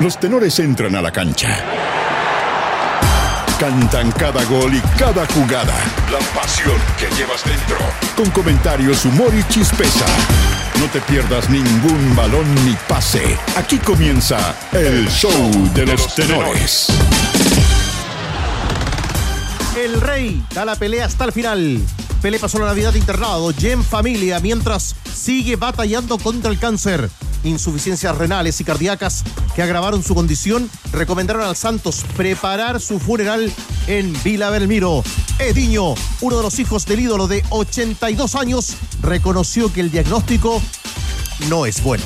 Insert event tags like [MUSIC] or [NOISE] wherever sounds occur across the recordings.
Los tenores entran a la cancha. Cantan cada gol y cada jugada. La pasión que llevas dentro. Con comentarios, humor y chispeza. No te pierdas ningún balón ni pase. Aquí comienza el show de los tenores. El rey da la pelea hasta el final. Pelé pasó la Navidad internado, y en familia, mientras sigue batallando contra el cáncer. Insuficiencias renales y cardíacas que agravaron su condición, recomendaron al Santos preparar su funeral en Vila Belmiro. Ediño, uno de los hijos del ídolo de 82 años, reconoció que el diagnóstico no es bueno.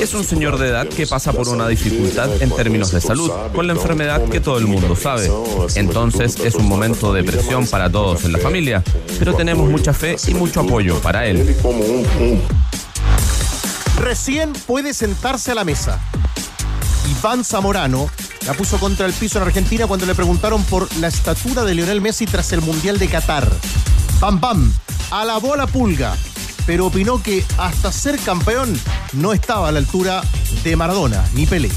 Es un señor de edad que pasa por una dificultad en términos de salud, con la enfermedad que todo el mundo sabe. Entonces es un momento de presión para todos en la familia, pero tenemos mucha fe y mucho apoyo para él. Um, um Recién puede sentarse a la mesa. Iván Zamorano la puso contra el piso en Argentina cuando le preguntaron por la estatura de Lionel Messi tras el Mundial de Qatar. Bam Bam alabó a la pulga, pero opinó que hasta ser campeón no estaba a la altura de Maradona ni Pelé.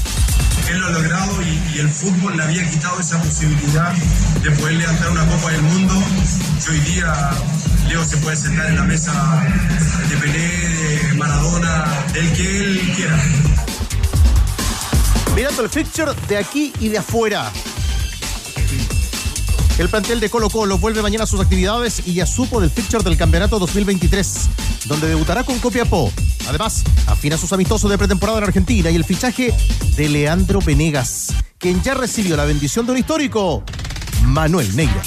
Él lo ha logrado y, y el fútbol le había quitado esa posibilidad de poder levantar una Copa del Mundo. Que hoy día Leo se puede sentar en la mesa de Pelé, de Maradona, del que él quiera. Mirando el fixture de aquí y de afuera. El plantel de Colo Colo vuelve mañana a sus actividades y ya supo del fixture del campeonato 2023, donde debutará con Copiapó. Además, afina sus amistosos de pretemporada en Argentina y el fichaje de Leandro Venegas, quien ya recibió la bendición de un histórico, Manuel Neira.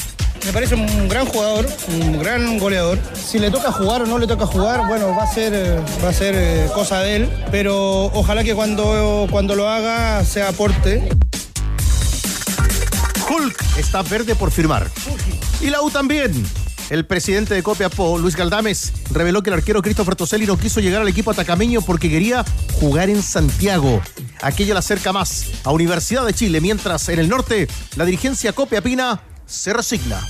Me parece un gran jugador, un gran goleador. Si le toca jugar o no le toca jugar, bueno, va a ser, eh, va a ser eh, cosa de él. Pero ojalá que cuando, cuando lo haga sea aporte. Está verde por firmar. Y la U también. El presidente de Copiapó, Luis Galdames, reveló que el arquero Christopher Toselli no quiso llegar al equipo atacameño porque quería jugar en Santiago. Aquello le acerca más a Universidad de Chile, mientras en el norte la dirigencia copiapina se resigna.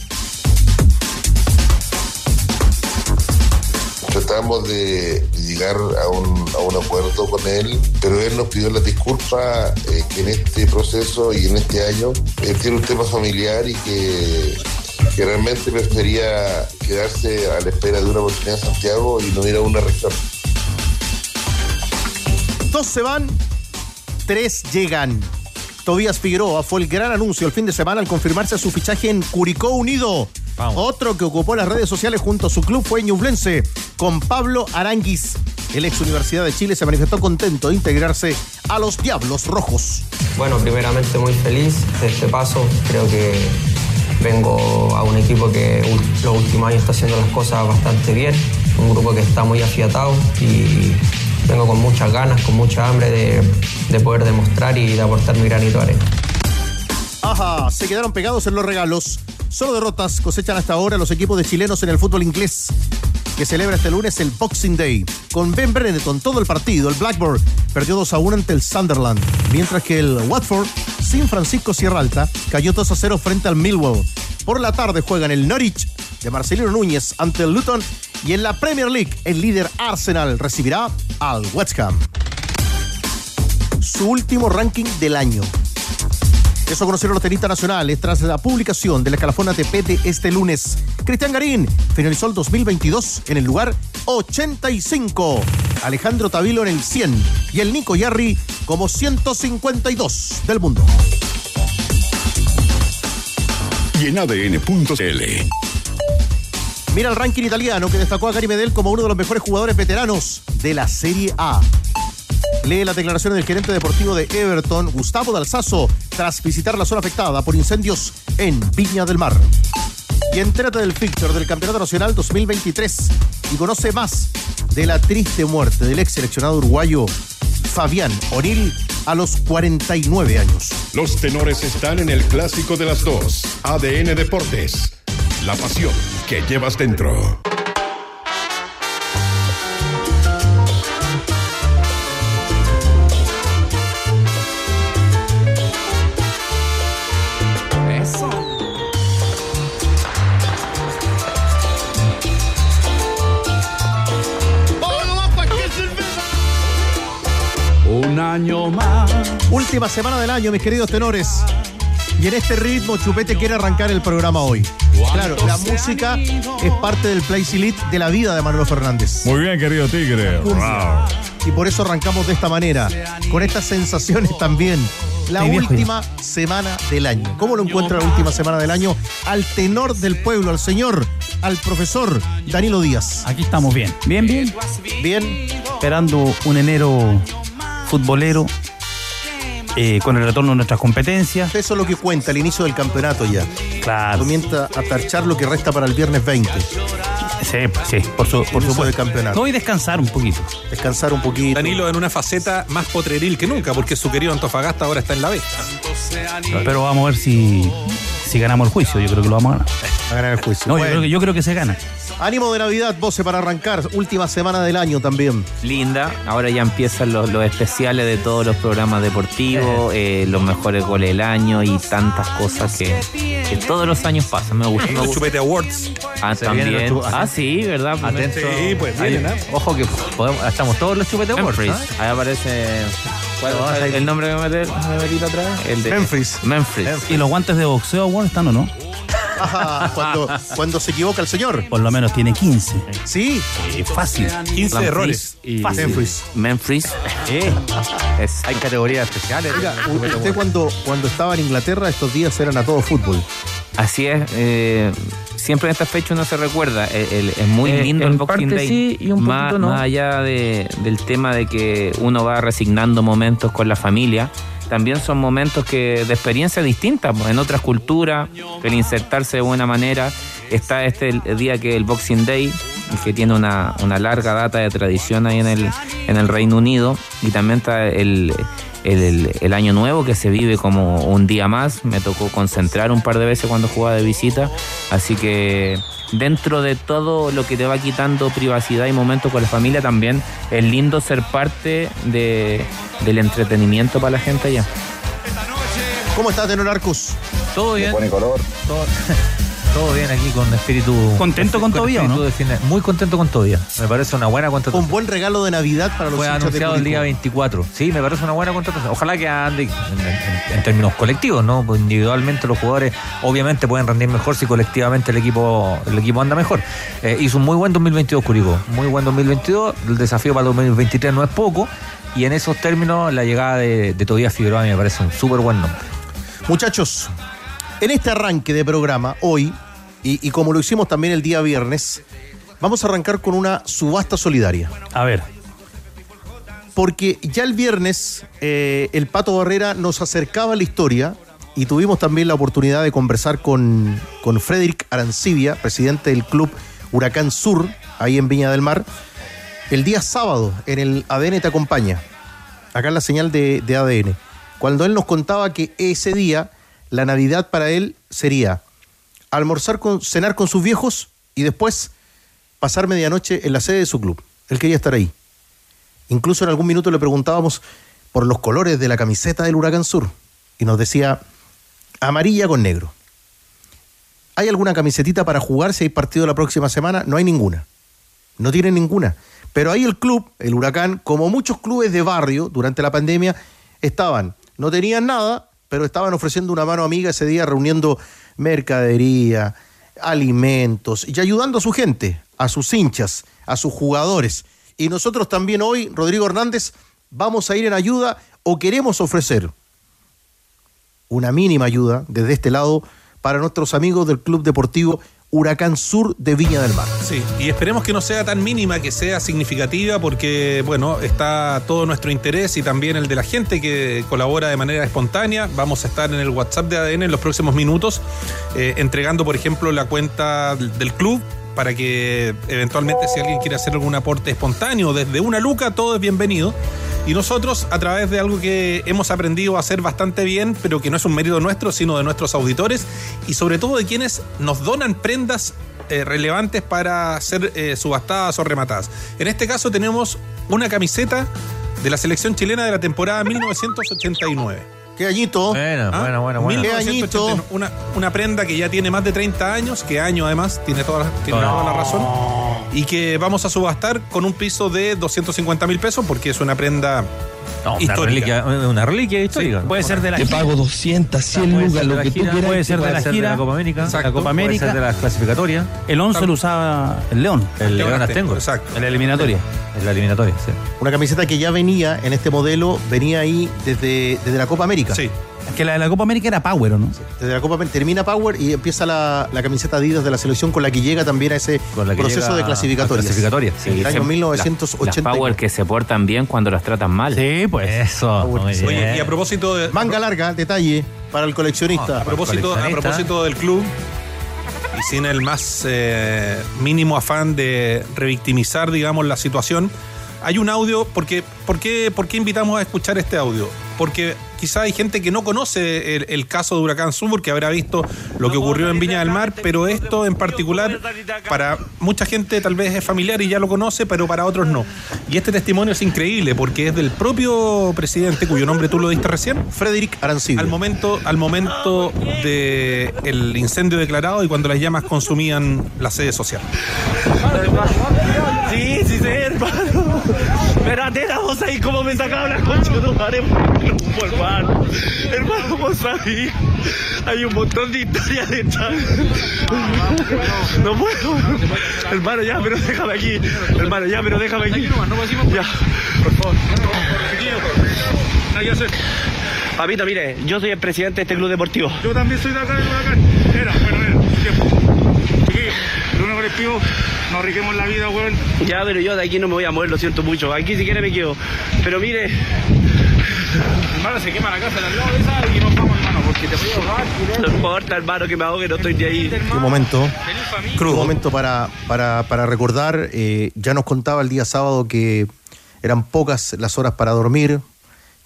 Tratamos de llegar a un, a un acuerdo con él, pero él nos pidió la disculpa eh, que en este proceso y en este año él tiene un tema familiar y que, que realmente prefería quedarse a la espera de una oportunidad en Santiago y no ir a una región. Dos se van, tres llegan. Tobías Figueroa fue el gran anuncio el fin de semana al confirmarse su fichaje en Curicó Unido. Otro que ocupó las redes sociales junto a su club fue Ñublense, con Pablo Aranguis. El ex Universidad de Chile se manifestó contento de integrarse a los Diablos Rojos. Bueno, primeramente muy feliz de este paso. Creo que vengo a un equipo que los últimos años está haciendo las cosas bastante bien. Un grupo que está muy afiatado y vengo con muchas ganas, con mucha hambre de, de poder demostrar y de aportar mi granito de arena. Ajá, se quedaron pegados en los regalos. Solo derrotas cosechan hasta ahora los equipos de chilenos en el fútbol inglés, que celebra este lunes el Boxing Day. Con Ben Benetton todo el partido, el Blackburn perdió 2 a 1 ante el Sunderland, mientras que el Watford, sin Francisco Sierra Alta, cayó 2 a 0 frente al Millwall. Por la tarde juegan el Norwich de Marcelino Núñez ante el Luton y en la Premier League el líder Arsenal recibirá al West Ham. Su último ranking del año. Eso conocieron los tenistas nacionales tras la publicación del escalafón ATP de este lunes. Cristian Garín finalizó el 2022 en el lugar 85. Alejandro Tavilo en el 100 y el Nico Yarri como 152 del mundo. Y en ADN.cl. Mira el ranking italiano que destacó a Gary Medel como uno de los mejores jugadores veteranos de la Serie A. Lee las declaraciones del gerente deportivo de Everton, Gustavo Dalsazo, tras visitar la zona afectada por incendios en Viña del Mar. Y entérate del fixture del Campeonato Nacional 2023 y conoce más de la triste muerte del ex seleccionado uruguayo Fabián O'Neill a los 49 años. Los tenores están en el clásico de las dos. ADN Deportes. La pasión que llevas dentro. Año más. Última semana del año, mis queridos tenores. Y en este ritmo, Chupete quiere arrancar el programa hoy. Claro, la música es parte del Play Elite de la vida de Manolo Fernández. Muy bien, querido Tigre. Wow. Y por eso arrancamos de esta manera, con estas sensaciones también. La Sí, viejo, última semana del año. ¿Cómo lo encuentra la última semana del año? Al tenor del pueblo, al señor, al profesor Danilo Díaz. Aquí estamos bien. Bien, bien. Bien. Esperando un enero futbolero eh, con el retorno de nuestras competencias. Eso es lo que cuenta, el inicio del campeonato ya. Claro. Comienza a tarchar lo que resta para el viernes 20. Sí, sí, por, su- por supuesto. del campeonato. No, y descansar un poquito. Descansar un poquito. Danilo en una faceta más potreril que nunca, porque su querido Antofagasta ahora está en la B. Pero vamos a ver si, si ganamos el juicio. Yo creo que lo vamos a ganar. A ganar el juicio. No, yo, creo que, yo creo que se gana. Ánimo de Navidad, Voce, para arrancar. Última semana del año también. linda. Ahora ya empiezan los, los especiales de todos los programas deportivos, eh, los mejores goles del año y tantas cosas que, que todos los años pasan. Me gusta. Los. Chupete Awards. Ah, Se también. Ah, sí, ¿verdad? Atento. Sí, pues ¿eh? Ojo que podemos, estamos todos los chupetes Awards. ¿ah? Ahí aparece. ¿Cuál No, cuál- ahí- el nombre que me metí me metí la otra vez? El de Memphis. Memphis. ¿Y los guantes de boxeo, Award están o no? Cuando, cuando se equivoca el señor. Por lo menos tiene 15. Sí. Fácil. 15 errores. Y, Memphis. Memphis. Eh, Es, hay categorías especiales. Oiga, usted cuando, cuando estaba en Inglaterra, estos días eran a todo fútbol. Así es. eh, siempre en esta fecha uno se recuerda. el- el- es muy Eh, lindo el Boxing Day. sí y un más, no. más allá de- del tema de que uno va resignando momentos con la familia, también son momentos que de experiencia distinta pues, en otras culturas, el insertarse de buena manera. Está este el día que el Boxing Day, que tiene una, una larga data de tradición ahí en el, en el Reino Unido, y también está el, el, el- el Año Nuevo que se vive como un día más. Me tocó concentrar un par de veces cuando jugaba de visita, así que dentro de todo lo que te va quitando privacidad y momentos con la familia, también es lindo ser parte de, del entretenimiento para la gente allá. ¿Cómo está, Tenor Arcus? Todo bien. Pone color. Todo, [LAUGHS] todo bien aquí con espíritu. ¿Contento con espíritu no? de fin de- Muy contento con Tobía. Me parece una buena contratación. Un buen regalo de Navidad para los Fue de anunciado el día 24. Sí, me parece una buena contratación. Ojalá que ande en, en- en términos colectivos, ¿no? Pues individualmente los jugadores obviamente pueden rendir mejor si colectivamente el equipo el equipo anda mejor. Eh, hizo un muy buen 2022 Curicó. Muy buen 2022. El desafío para el 2023 no es poco. Y en esos términos, la llegada de, de Tobías Figueroa a mí me parece un súper buen nombre. Muchachos, en este arranque de programa, hoy, y, y como lo hicimos también el día viernes, vamos a arrancar con una subasta solidaria. A ver. Porque ya el viernes eh, el Pato Barrera nos acercaba a la historia y tuvimos también la oportunidad de conversar con, con Frederick Arancibia, presidente del club Huracán Sur, ahí en Viña del Mar, el día sábado en el ADN Te Acompaña, acá en la señal de, de ADN, cuando él nos contaba que ese día la Navidad para él sería almorzar con, cenar con sus viejos y después pasar medianoche en la sede de su club. Él quería estar ahí. Incluso en algún minuto le preguntábamos por los colores de la camiseta del Huracán Sur y nos decía amarilla con negro. ¿Hay alguna camisetita para jugar si hay partido la próxima semana? No hay ninguna. No tienen ninguna. Pero ahí el club, el Huracán, como muchos clubes de barrio durante la pandemia, estaban, no tenían nada, pero estaban ofreciendo una mano amiga ese día reuniendo mercadería, alimentos y ayudando a su gente, a sus hinchas, a sus jugadores. Y nosotros también hoy, Rodrigo Hernández, vamos a ir en ayuda o queremos ofrecer una mínima ayuda desde este lado para nuestros amigos del Club Deportivo Huracán Sur de Viña del Mar. Sí, y esperemos que no sea tan mínima, que sea significativa, porque, bueno, está todo nuestro interés y también el de la gente que colabora de manera espontánea. Vamos a estar en el WhatsApp de ADN en los próximos minutos, eh, entregando, por ejemplo, la cuenta del club para que eventualmente si alguien quiere hacer algún aporte espontáneo desde una luca, todo es bienvenido. Y nosotros, a través de algo que hemos aprendido a hacer bastante bien, pero que no es un mérito nuestro, sino de nuestros auditores y sobre todo de quienes nos donan prendas eh, relevantes para ser eh, subastadas o rematadas. En este caso tenemos una camiseta de la selección chilena de la temporada 1989. ¡Qué añito! Bueno, ¿Ah? bueno, bueno, bueno. 1989, Una, una prenda que ya tiene más de 30 años, que año además, tiene toda la, tiene toda la razón, y que vamos a subastar con un piso de 250 mil pesos, porque es una prenda No, una reliquia, una reliquia histórica. Puede ser de la Te gira. pago 200, 100 Puede lucas, lo que tú quieras. Puede ser de la ser de gira. la Copa América. Exacto. La Copa Puede ser América. de las clasificatorias. El 11 lo usaba el León. El León Astengo. Exacto. En la eliminatoria. En la eliminatoria, sí. Una camiseta que ya venía en este modelo, venía ahí desde, desde la Copa América. Sí. Es que la de la Copa América era Power, ¿o ¿no? Desde la Copa América termina Power y empieza la, la camiseta Adidas de la selección con la que llega también a ese Con la que proceso llega de clasificatorias. clasificatoria, sí. En el año Las- 1980. Las Power que se portan bien cuando las tratan mal. Sí, pues. Eso. muy bien. Oye, y a propósito de. Manga larga, detalle para el coleccionista. A propósito, a coleccionista. propósito del club, y sin el más eh, mínimo afán de revictimizar, digamos, la situación, hay un audio, porque, ¿por, qué, ¿por qué invitamos a escuchar este audio? Porque quizá hay gente que no conoce el, el caso de Huracán Sur, que habrá visto lo que ocurrió en Viña del Mar, pero esto en particular, para mucha gente tal vez es familiar y ya lo conoce, pero para otros no. Y este testimonio es increíble, porque es del propio presidente, cuyo nombre tú lo diste recién, Frederick Arancibia. al momento, al momento del el incendio declarado y cuando las llamas consumían la sede social. Atena, vos ahí cómo me sacaron las conchas de tu madre por hermano. Hermano, vos ahí. Hay un montón de historias detrás. No puedo. Hermano, ya, pero déjame aquí. Hermano, ya, pero déjame aquí. Ya, por favor. Papito, mire, yo soy el presidente de este club deportivo. Yo también soy de acá, de acá. Era, bueno, era, colectivo, nos riquemos la vida, weón. Ya, pero yo de aquí no me voy a mover, lo siento mucho. Aquí si quiere me quedo. Pero mire, Hermano, se quema la casa de al lado de esa y nos vamos, hermano, porque te voy a ahogar. no importa, hermano, que me ahogue, no estoy de ahí. Qué momento. Familia. Qué momento para, para, para recordar. eh, ya nos contaba el día sábado que eran pocas las horas para dormir,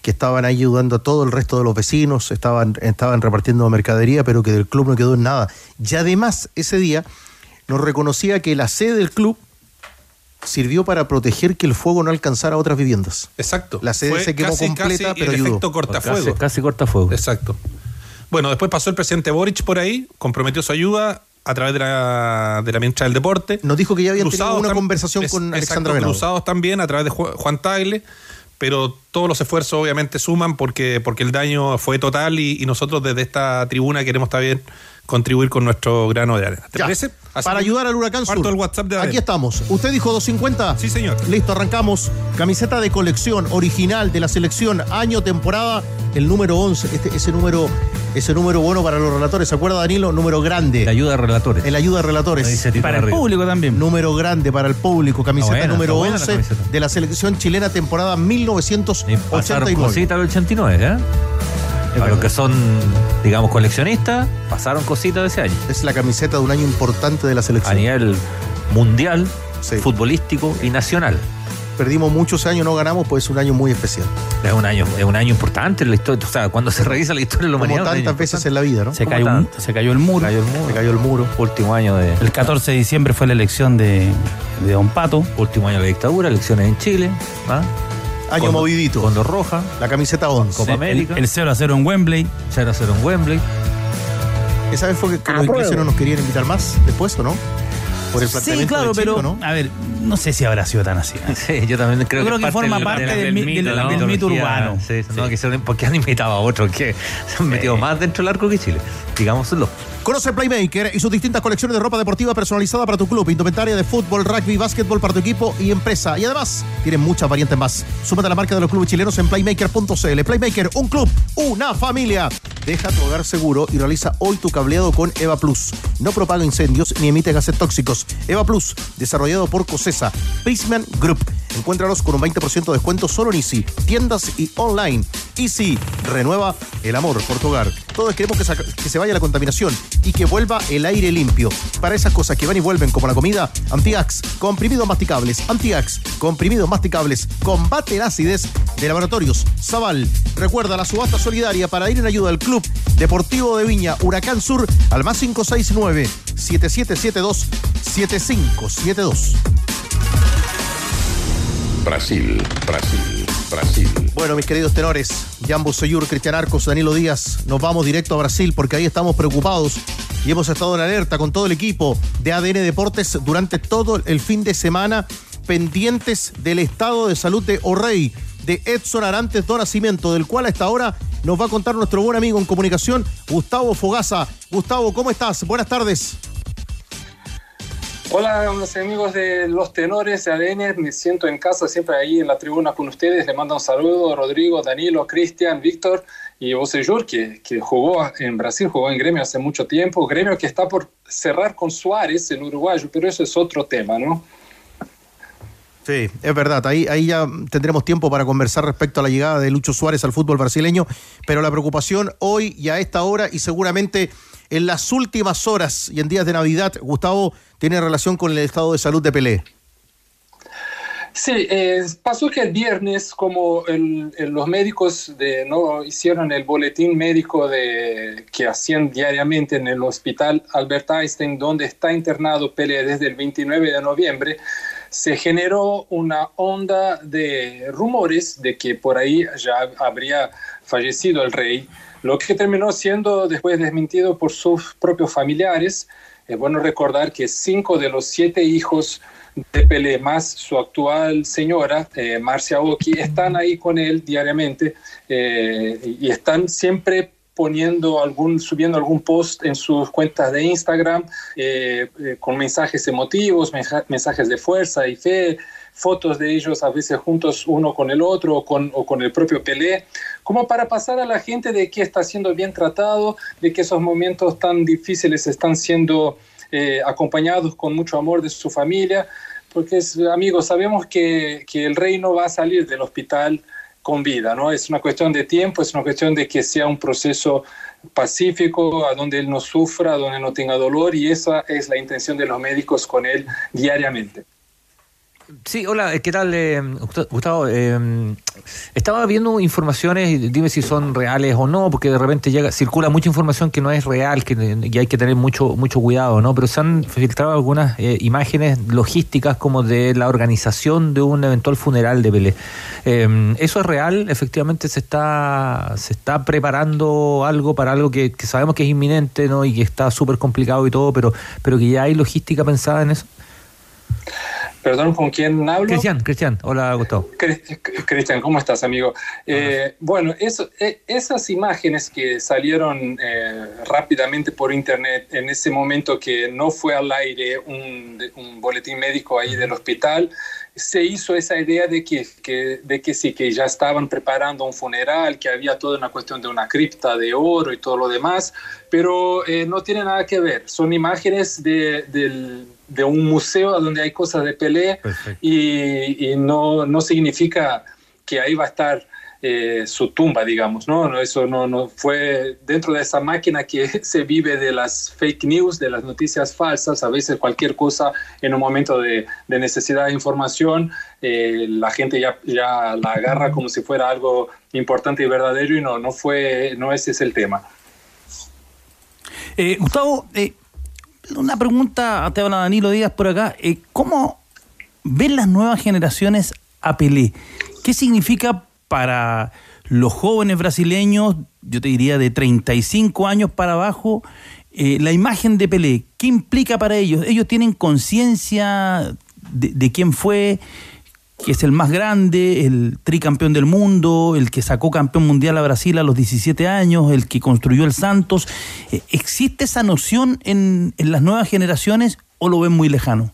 que estaban ahí ayudando a todo el resto de los vecinos, estaban, estaban repartiendo mercadería, pero que del club no quedó en nada. Y además, ese día nos reconocía que la sede del club sirvió para proteger que el fuego no alcanzara otras viviendas. Exacto. La sede Fue se quemó casi, completa, casi pero el ayudó. efecto cortafuego. Casi, casi cortafuego. Exacto. Bueno, después pasó el presidente Boric por ahí, comprometió su ayuda a través de la, de la ministra del Deporte. Nos dijo que ya habían tenido una tam- conversación es- con exacto, Alexandra Venado. Cruzados también a través de Ju- Juan Tagle, pero todos los esfuerzos obviamente suman porque, porque el daño fue total y, y nosotros desde esta tribuna queremos también contribuir con nuestro grano de arena. ¿Te Ya, parece? Así Para ayudar al Huracán parto Sur. el WhatsApp de Aquí estamos. ¿Usted dijo 250? Sí, señor. Listo, arrancamos. Camiseta de colección original de la selección, año, temporada, el número 11. Este, ese número ese número bueno para los relatores. ¿Se acuerda, Danilo? Número grande. La ayuda de relatores. El ayuda de relatores. Para el arriba. público también. Número grande para el público. Camiseta buena, número está buena la 11 camiseta. de la selección chilena, temporada Y pasaron 1989. cositas del 89, ¿eh? Para los que son, digamos, coleccionistas, pasaron cositas de ese año. Es la camiseta de un año importante de la A selección. nivel mundial, Sí. futbolístico y nacional. Perdimos muchos años, no ganamos, pues es un año muy especial. Es un año, es un año importante en la historia. O sea, cuando se revisa la historia de la Como humanidad. es año tantas veces en la vida, ¿no? Se ¿Cómo cayó, un- se cayó el muro. Cayó el muro. Se cayó el muro. Último año de. El 14 de diciembre fue la elección de, de Don Pato. Último año de la dictadura, elecciones en Chile. ¿ah? Año Con- movidito. Con dos rojas, La camiseta 11. Copa América. el 0 a 0 en Wembley. 0 a 0 en Wembley. ¿Esa vez fue que, que los ingleses no nos querían invitar más después o no? Por el Sí, planteamiento claro, de Chile, pero ¿o ¿no? a ver, no sé si habrá sido tan así. ¿eh? [LAUGHS] Sí, yo también creo Yo que, creo que es forma del- parte del mi- del- la del mito mitología. urbano. Sí, no, que se- porque han invitado a otros que se han metido más dentro del arco que Chile. Digámoslo. Conoce Playmaker y sus distintas colecciones de ropa deportiva personalizada para tu club, indumentaria de fútbol, rugby, básquetbol para tu equipo y empresa. Y además, tienen muchas variantes más. Súmate a la marca de los clubes chilenos en playmaker.cl. Playmaker, un club, una familia. Deja tu hogar seguro y realiza hoy tu cableado con Eva Plus. No propaga incendios ni emite gases tóxicos. Eva Plus, desarrollado por Cosesa, Prisman Group. Encuéntralos con un 20% de descuento solo en Easy, tiendas y online. Easy, renueva el amor por tu hogar. Todos queremos que, se vaya la contaminación y que vuelva el aire limpio. Para esas cosas que van y vuelven como la comida, Antiax, comprimidos masticables. Antiax, comprimidos masticables. Combate la acidez de laboratorios. Zaval, recuerda la subasta solidaria para ir en ayuda al Club Deportivo de Viña Huracán Sur al más 569 7772 7572. Brasil, Brasil, Brasil. Bueno, mis queridos tenores, Jambo Soyur, Cristian Arcos, Danilo Díaz, nos vamos directo a Brasil porque ahí estamos preocupados y hemos estado en alerta con todo el equipo de ADN Deportes durante todo el fin de semana, pendientes del estado de salud de O'Rey, de Edson Arantes do Nacimiento, del cual a esta hora nos va a contar nuestro buen amigo en comunicación, Gustavo Fogaza. Gustavo, ¿cómo estás? Buenas tardes. Hola, amigos de los tenores de ADN, me siento en casa siempre ahí en la tribuna con ustedes. Le mando un saludo Rodrigo, Danilo, Cristian, Víctor y Jur, que, que jugó en Brasil, jugó en Gremio hace mucho tiempo. Gremio que está por cerrar con Suárez, el uruguayo, pero eso es otro tema, ¿no? Sí, es verdad. Ahí, ahí ya tendremos tiempo para conversar respecto a la llegada de Lucho Suárez al fútbol brasileño, pero la preocupación hoy y a esta hora y seguramente en las últimas horas y en días de Navidad, Gustavo, tiene relación con el estado de salud de Pelé. Sí, eh, pasó que el viernes, como los médicos de, no hicieron el boletín médico de, que hacían diariamente en el hospital Albert Einstein, donde está internado Pelé desde el 29 de noviembre, se generó una onda de rumores de que por ahí ya habría fallecido el rey lo que terminó siendo después desmentido por sus propios familiares. Es bueno recordar que cinco de los siete hijos de Pelé, más su actual señora, eh, Marcia Oki, están ahí con él diariamente eh, y están siempre poniendo algún, subiendo algún post en sus cuentas de Instagram eh, con mensajes emotivos, mensajes de fuerza y fe, fotos de ellos a veces juntos uno con el otro o con, o con el propio Pelé, como para pasar a la gente de que está siendo bien tratado, de que esos momentos tan difíciles están siendo eh, acompañados con mucho amor de su familia, porque amigos, sabemos que, que el rey no va a salir del hospital con vida, ¿no? Es una cuestión de tiempo, es una cuestión de que sea un proceso pacífico, a donde él no sufra, donde no tenga dolor, y esa es la intención de los médicos con él diariamente. Sí, hola, ¿qué tal, eh, Gustavo? Eh, estaba viendo informaciones, dime si son reales o no, porque de repente llega, circula mucha información que no es real, que hay que tener mucho mucho cuidado, ¿no? Pero se han filtrado algunas eh, imágenes logísticas como de la organización de un eventual funeral de Pelé. ¿Eso es real? ¿Efectivamente se está se está preparando algo para algo que, que sabemos que es inminente, ¿no? Y que está súper complicado y todo, pero, pero que ya hay logística pensada en eso? Perdón, ¿con quién hablo? Cristian, Cristian, hola Gustavo. Cristian, ¿cómo estás, amigo? Eh, bueno, eso, eh, esas imágenes que salieron eh, rápidamente por internet en ese momento que no fue al aire un, un boletín médico ahí del hospital, se hizo esa idea de que, que, de que sí, que ya estaban preparando un funeral, que había toda una cuestión de una cripta de oro y todo lo demás, pero no tiene nada que ver. Son imágenes de, del de un museo donde hay cosas de Pelé y, no, no, significa que ahí va a estar eh, su tumba, digamos, ¿no? Eso no, no fue dentro de esa máquina que [LAUGHS] se vive de las fake news, de las noticias falsas, a veces cualquier cosa en un momento de, necesidad de información, eh, la gente ya, ya la agarra como si fuera algo importante y verdadero y no, no fue, no ese es el tema. Eh, Gustavo, eh, una pregunta, te habla Danilo Díaz por acá. ¿Cómo ven las nuevas generaciones a Pelé? ¿Qué significa para los jóvenes brasileños, yo te diría de 35 años para abajo, eh, la imagen de Pelé? ¿Qué implica para ellos? ¿Ellos tienen conciencia de, quién fue? que es el más grande, el tricampeón del mundo, el que sacó campeón mundial a Brasil a los 17 años, el que construyó el Santos. Eh, ¿Existe esa noción en, las nuevas generaciones o lo ven muy lejano?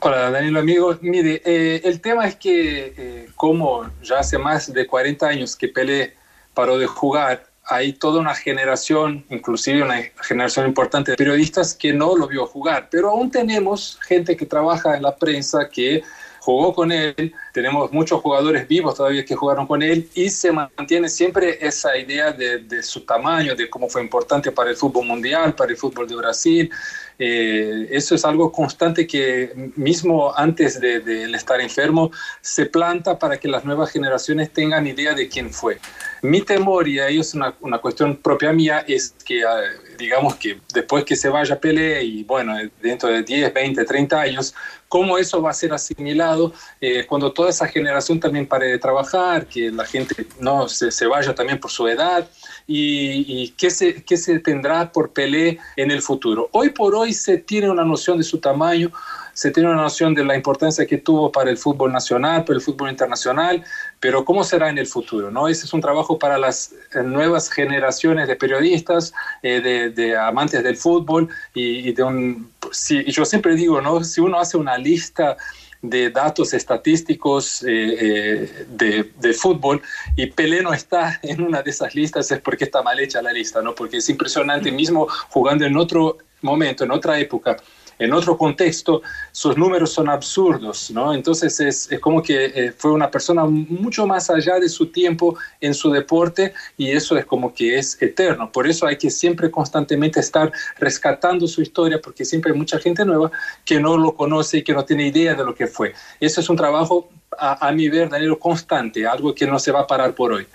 Hola, Danilo, amigo. Mire, eh, el tema es que eh, como ya hace más de 40 años que Pelé paró de jugar, hay toda una generación, inclusive una generación importante de periodistas que no lo vio jugar, pero aún tenemos gente que trabaja en la prensa que jugó con él, tenemos muchos jugadores vivos todavía que jugaron con él y se mantiene siempre esa idea de, su tamaño, de cómo fue importante para el fútbol mundial, para el fútbol de Brasil. Eh, eso es algo constante que mismo antes de, de, estar enfermo se planta para que las nuevas generaciones tengan idea de quién fue. Mi temor, y ahí es una, una cuestión propia mía, es que ah, digamos que después que se vaya Pelé y bueno, dentro de 10, 20, 30 años, cómo eso va a ser asimilado eh, cuando toda esa generación también pare de trabajar, que la gente no se, se vaya también por su edad y, y qué, se, qué se tendrá por Pelé en el futuro. Hoy por hoy se tiene una noción de su tamaño, se tiene una noción de la importancia que tuvo para el fútbol nacional, para el fútbol internacional, pero ¿cómo será en el futuro? ¿no? Ese es un trabajo para las eh, nuevas generaciones de periodistas, eh, de, amantes del fútbol y, de un... Sí, yo siempre digo, ¿no? si uno hace una lista de datos estadísticos eh, eh, de, de, fútbol y Pelé no está [LAUGHS] en una de esas listas es porque está mal hecha la lista, ¿no? Porque es impresionante, mismo jugando en otro momento, en otra época, en otro contexto, sus números son absurdos, ¿no? Entonces es, como que eh, fue una persona mucho más allá de su tiempo en su deporte y eso es como que es eterno. Por eso hay que siempre constantemente estar rescatando su historia porque siempre hay mucha gente nueva que no lo conoce y que no tiene idea de lo que fue. Eso es un trabajo, a, a mi ver, Danilo, constante, algo que no se va a parar por hoy.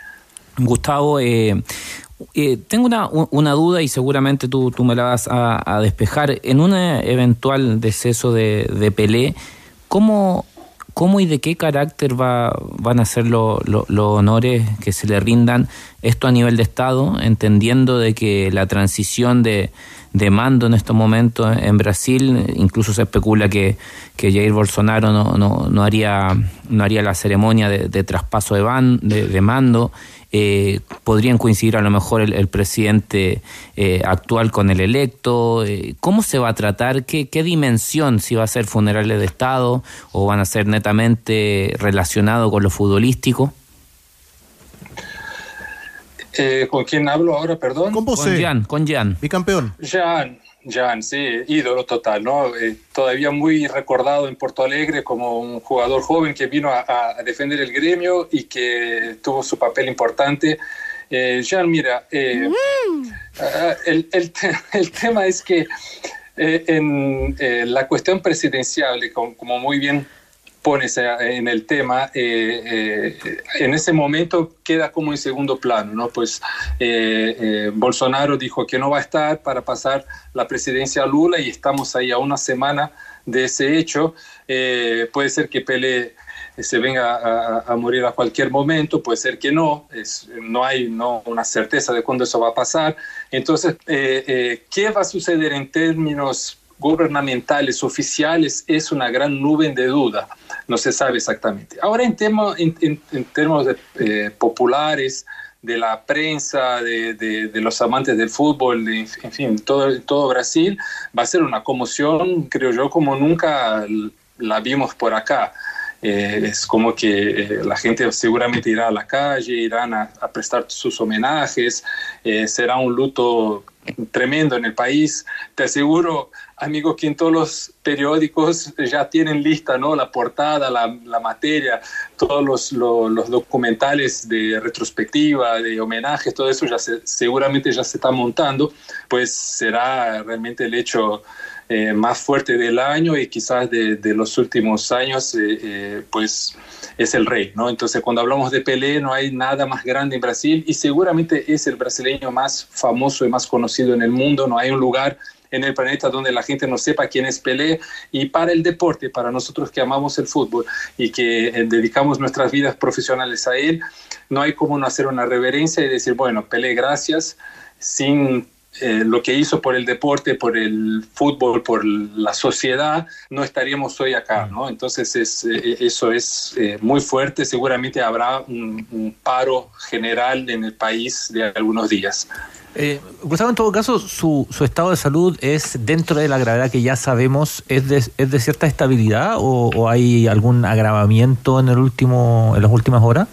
Gustavo, eh, eh, tengo una, una, duda y seguramente tú, tú me la vas a, despejar. En un eventual deceso de, de Pelé, ¿cómo, ¿cómo, y de qué carácter va, van a ser los lo, lo honores que se le rindan esto a nivel de Estado, entendiendo de que la transición de, de mando en estos momentos en Brasil, incluso se especula que, que Jair Bolsonaro no, no, no, haría, no haría la ceremonia de, traspaso de, de, mando eh, podrían coincidir a lo mejor el, presidente eh, actual con el electo. Eh, ¿Cómo se va a tratar? ¿Qué, ¿Qué, dimensión? Si va a ser funerales de Estado o van a ser netamente relacionados con lo futbolístico. Eh, ¿Con quién hablo ahora, perdón? Con, con Jan, con Jan. Bicampeón. Jan. Jan, sí, ídolo total, ¿no? Eh, todavía muy recordado en Porto Alegre como un jugador joven que vino a, a defender el gremio y que tuvo su papel importante. Eh, Jan, mira, eh, mm. el, el, te [LAUGHS] el, tema es que eh, en la cuestión presidencial, como, como muy bien pones en el tema, eh, eh, en ese momento queda como en segundo plano, ¿no? Pues eh, Bolsonaro dijo que no va a estar para pasar la presidencia a Lula y estamos ahí a una semana de ese hecho. puede ser que Pele se venga a, a, morir a cualquier momento, puede ser que no, es, no hay no, una certeza de cuándo eso va a pasar. Entonces, ¿qué va a suceder en términos gubernamentales, oficiales, es una gran nube de duda. No se sabe exactamente. Ahora, en, tema, en, en, términos eh, populares, de la prensa, de, de, los amantes del fútbol, en fin, todo, todo Brasil, va a ser una conmoción, creo yo, como nunca la vimos por acá. Eh, es como que eh, la gente seguramente irá a la calle, irán a, a prestar sus homenajes, será un luto tremendo en el país. Te aseguro, amigos, que en todos los periódicos ya tienen lista ¿no? la portada, la, materia, todos los, documentales de retrospectiva, de homenajes, todo eso ya se, seguramente ya se está montando, pues será realmente el hecho eh, más fuerte del año y quizás de, de los últimos años, eh, eh, pues es el rey, ¿no? Entonces cuando hablamos de Pelé no hay nada más grande en Brasil y seguramente es el brasileño más famoso y más conocido en el mundo, no hay un lugar en el planeta donde la gente no sepa quién es Pelé y para el deporte, para nosotros que amamos el fútbol y que eh, dedicamos nuestras vidas profesionales a él, no hay como no hacer una reverencia y decir, bueno, Pelé, gracias, sin eh, lo que hizo por el deporte, por el fútbol, por la sociedad, no estaríamos hoy acá, ¿no? Entonces es, eh, eso es eh, muy fuerte, seguramente habrá un, paro general en el país de algunos días. Eh, Gustavo, en todo caso, su, su, estado de salud es dentro de la gravedad que ya sabemos, ¿es de, es de cierta estabilidad o, o hay algún agravamiento en, el último, en las últimas horas?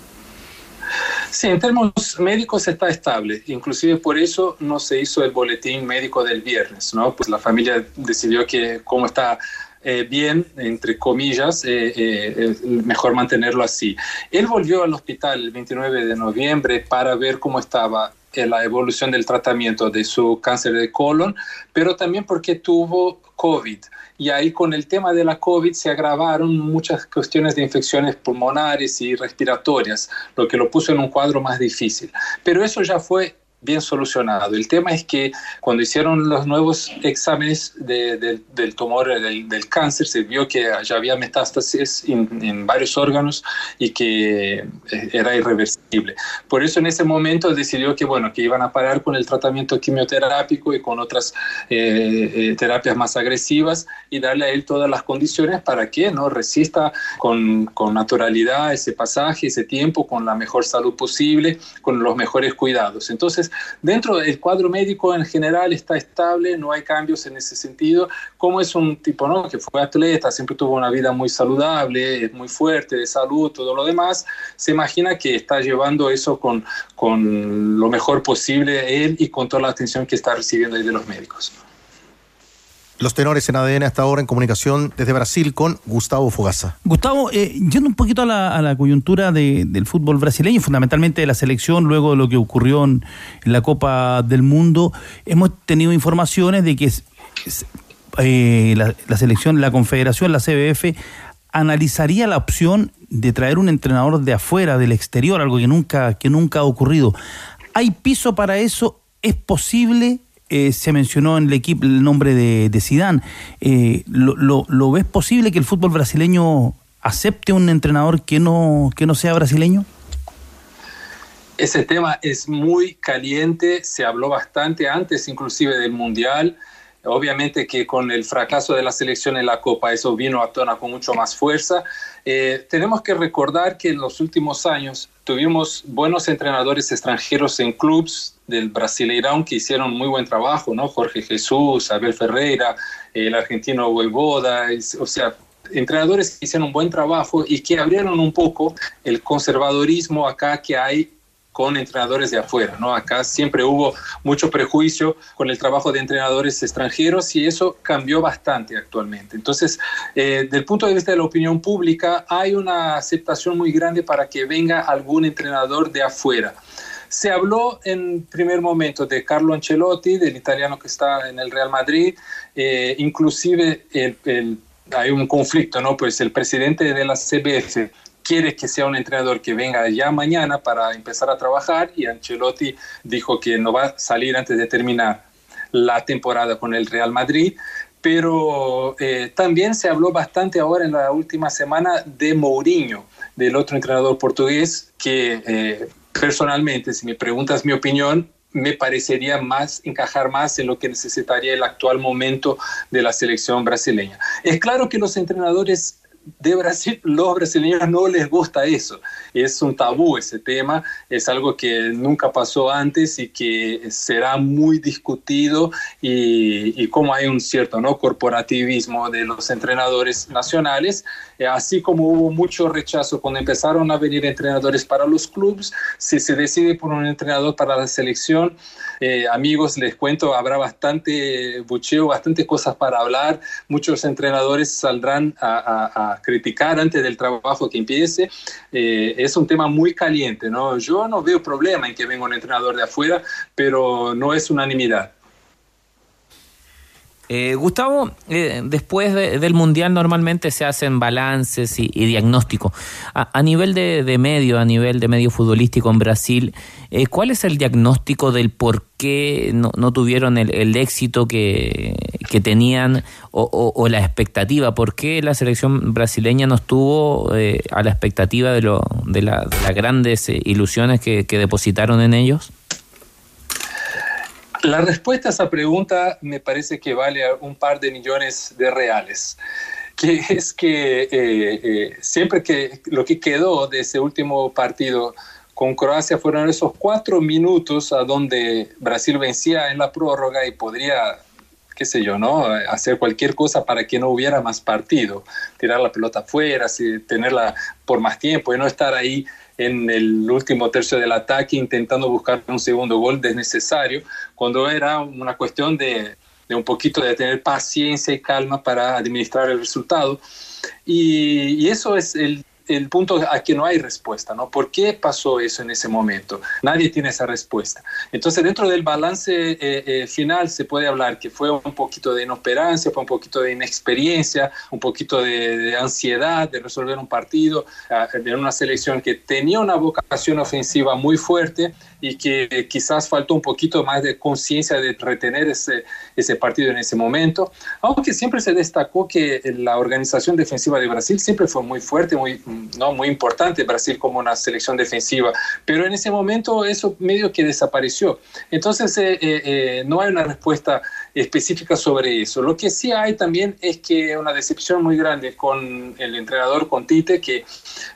Sí, en términos médicos está estable. Inclusive por eso no se hizo el boletín médico del viernes, ¿no? Pues la familia decidió que como está eh, bien, entre comillas, eh, eh, mejor mantenerlo así. Él volvió al hospital el 29 de noviembre para ver cómo estaba la evolución del tratamiento de su cáncer de colon, pero también porque tuvo COVID. Y ahí con el tema de la COVID se agravaron muchas cuestiones de infecciones pulmonares y respiratorias, lo que lo puso en un cuadro más difícil. Pero eso ya fue bien solucionado. El tema es que cuando hicieron los nuevos exámenes de- de- del tumor, del, del cáncer, se vio que ya había metástasis en, en varios órganos y que eh, era irreversible. Por eso en ese momento decidió que, bueno, que iban a parar con el tratamiento quimioterápico y con otras eh, eh, terapias más agresivas y darle a él todas las condiciones para que no resista con, con naturalidad ese pasaje, ese tiempo, con la mejor salud posible, con los mejores cuidados. Entonces, dentro del cuadro médico en general está estable, no hay cambios en ese sentido. Como es un tipo ¿no? que fue atleta, siempre tuvo una vida muy saludable, muy fuerte de salud, todo lo demás, se imagina que está llevando eso con, con lo mejor posible él y con toda la atención que está recibiendo ahí de los médicos. Los tenores en ADN hasta ahora en comunicación desde Brasil con Gustavo Fogaza. Gustavo, eh, yendo un poquito a la, coyuntura de- del fútbol brasileño, fundamentalmente de la selección, luego de lo que ocurrió en, la Copa del Mundo, hemos tenido informaciones de que eh, la, la selección, la confederación, la CBF, analizaría la opción de traer un entrenador de afuera, del exterior, algo que nunca, que nunca ha ocurrido. ¿Hay piso para eso? ¿Es posible? Eh, se mencionó en el equipo el nombre de, Sidán. lo, lo, lo ves posible que el fútbol brasileño acepte un entrenador que no, que no sea brasileño? Ese tema es muy caliente, se habló bastante antes inclusive del Mundial. Obviamente que con el fracaso de la selección en la Copa eso vino a tona con mucho más fuerza. Eh, tenemos que recordar que en los últimos años tuvimos buenos entrenadores extranjeros en clubes del Brasileirão que hicieron muy buen trabajo, ¿no? Jorge Jesús, Abel Ferreira, el argentino Voivoda, o sea, entrenadores que hicieron un buen trabajo y que abrieron un poco el conservadorismo acá que hay con entrenadores de afuera, ¿no? Acá siempre hubo mucho prejuicio con el trabajo de entrenadores extranjeros y eso cambió bastante actualmente. Entonces, eh, del punto de vista de la opinión pública, hay una aceptación muy grande para que venga algún entrenador de afuera. Se habló en primer momento de Carlo Ancelotti, del italiano que está en el Real Madrid, eh, inclusive hay un conflicto, ¿no? Pues el presidente de la CBF quiere que sea un entrenador que venga ya mañana para empezar a trabajar y Ancelotti dijo que no va a salir antes de terminar la temporada con el Real Madrid. Pero eh, también se habló bastante ahora en la última semana de Mourinho, del otro entrenador portugués, que eh, personalmente, si me preguntas mi opinión, me parecería más encajar más en lo que necesitaría el actual momento de la selección brasileña. Es claro que los entrenadores de Brasil, los brasileños no les gusta eso. Es un tabú ese tema, es algo que nunca pasó antes y que será muy discutido y, y como hay un cierto ¿no? corporativismo de los entrenadores nacionales, así como hubo mucho rechazo cuando empezaron a venir entrenadores para los clubes, si se decide por un entrenador para la selección, eh, amigos, les cuento, habrá bastante bucheo, bastante cosas para hablar. Muchos entrenadores saldrán a criticar antes del trabajo que empiece. Eh, es un tema muy caliente, ¿no? Yo no veo problema en que venga un entrenador de afuera, pero no es unanimidad. Eh, Gustavo, eh, después de- del Mundial normalmente se hacen balances y, diagnósticos. A, nivel de, medio, a nivel de medio futbolístico en Brasil, eh, ¿cuál es el diagnóstico del por qué no, tuvieron el, éxito que, tenían o la expectativa? ¿Por qué la selección brasileña no estuvo eh, a la expectativa de, lo, de, la- de las grandes eh, ilusiones que, que depositaron en ellos? La respuesta a esa pregunta me parece que vale un par de millones de reales, que es que eh, eh, siempre que lo que quedó de ese último partido con Croacia fueron esos cuatro minutos a donde Brasil vencía en la prórroga y podría, qué sé yo, ¿no? hacer cualquier cosa para que no hubiera más partido, tirar la pelota afuera, tenerla por más tiempo y no estar ahí en el último tercio del ataque intentando buscar un segundo gol desnecesario, cuando era una cuestión de, de un poquito de tener paciencia y calma para administrar el resultado. Y, y eso es el, el punto a que no hay respuesta, ¿no? ¿Por qué pasó eso en ese momento? Nadie tiene esa respuesta. Entonces, dentro del balance eh, eh, final se puede hablar que fue un poquito de inoperancia, fue un poquito de inexperiencia, un poquito de, ansiedad de resolver un partido, uh, de una selección que tenía una vocación ofensiva muy fuerte, y que quizás faltó un poquito más de conciencia de retener ese, ese partido en ese momento, aunque siempre se destacó que la organización defensiva de Brasil siempre fue muy fuerte, muy, ¿no? muy importante Brasil como una selección defensiva, pero en ese momento eso medio que desapareció. Entonces eh, eh, eh, no hay una respuesta específica sobre eso. Lo que sí hay también es que una decepción muy grande con el entrenador, con Tite, que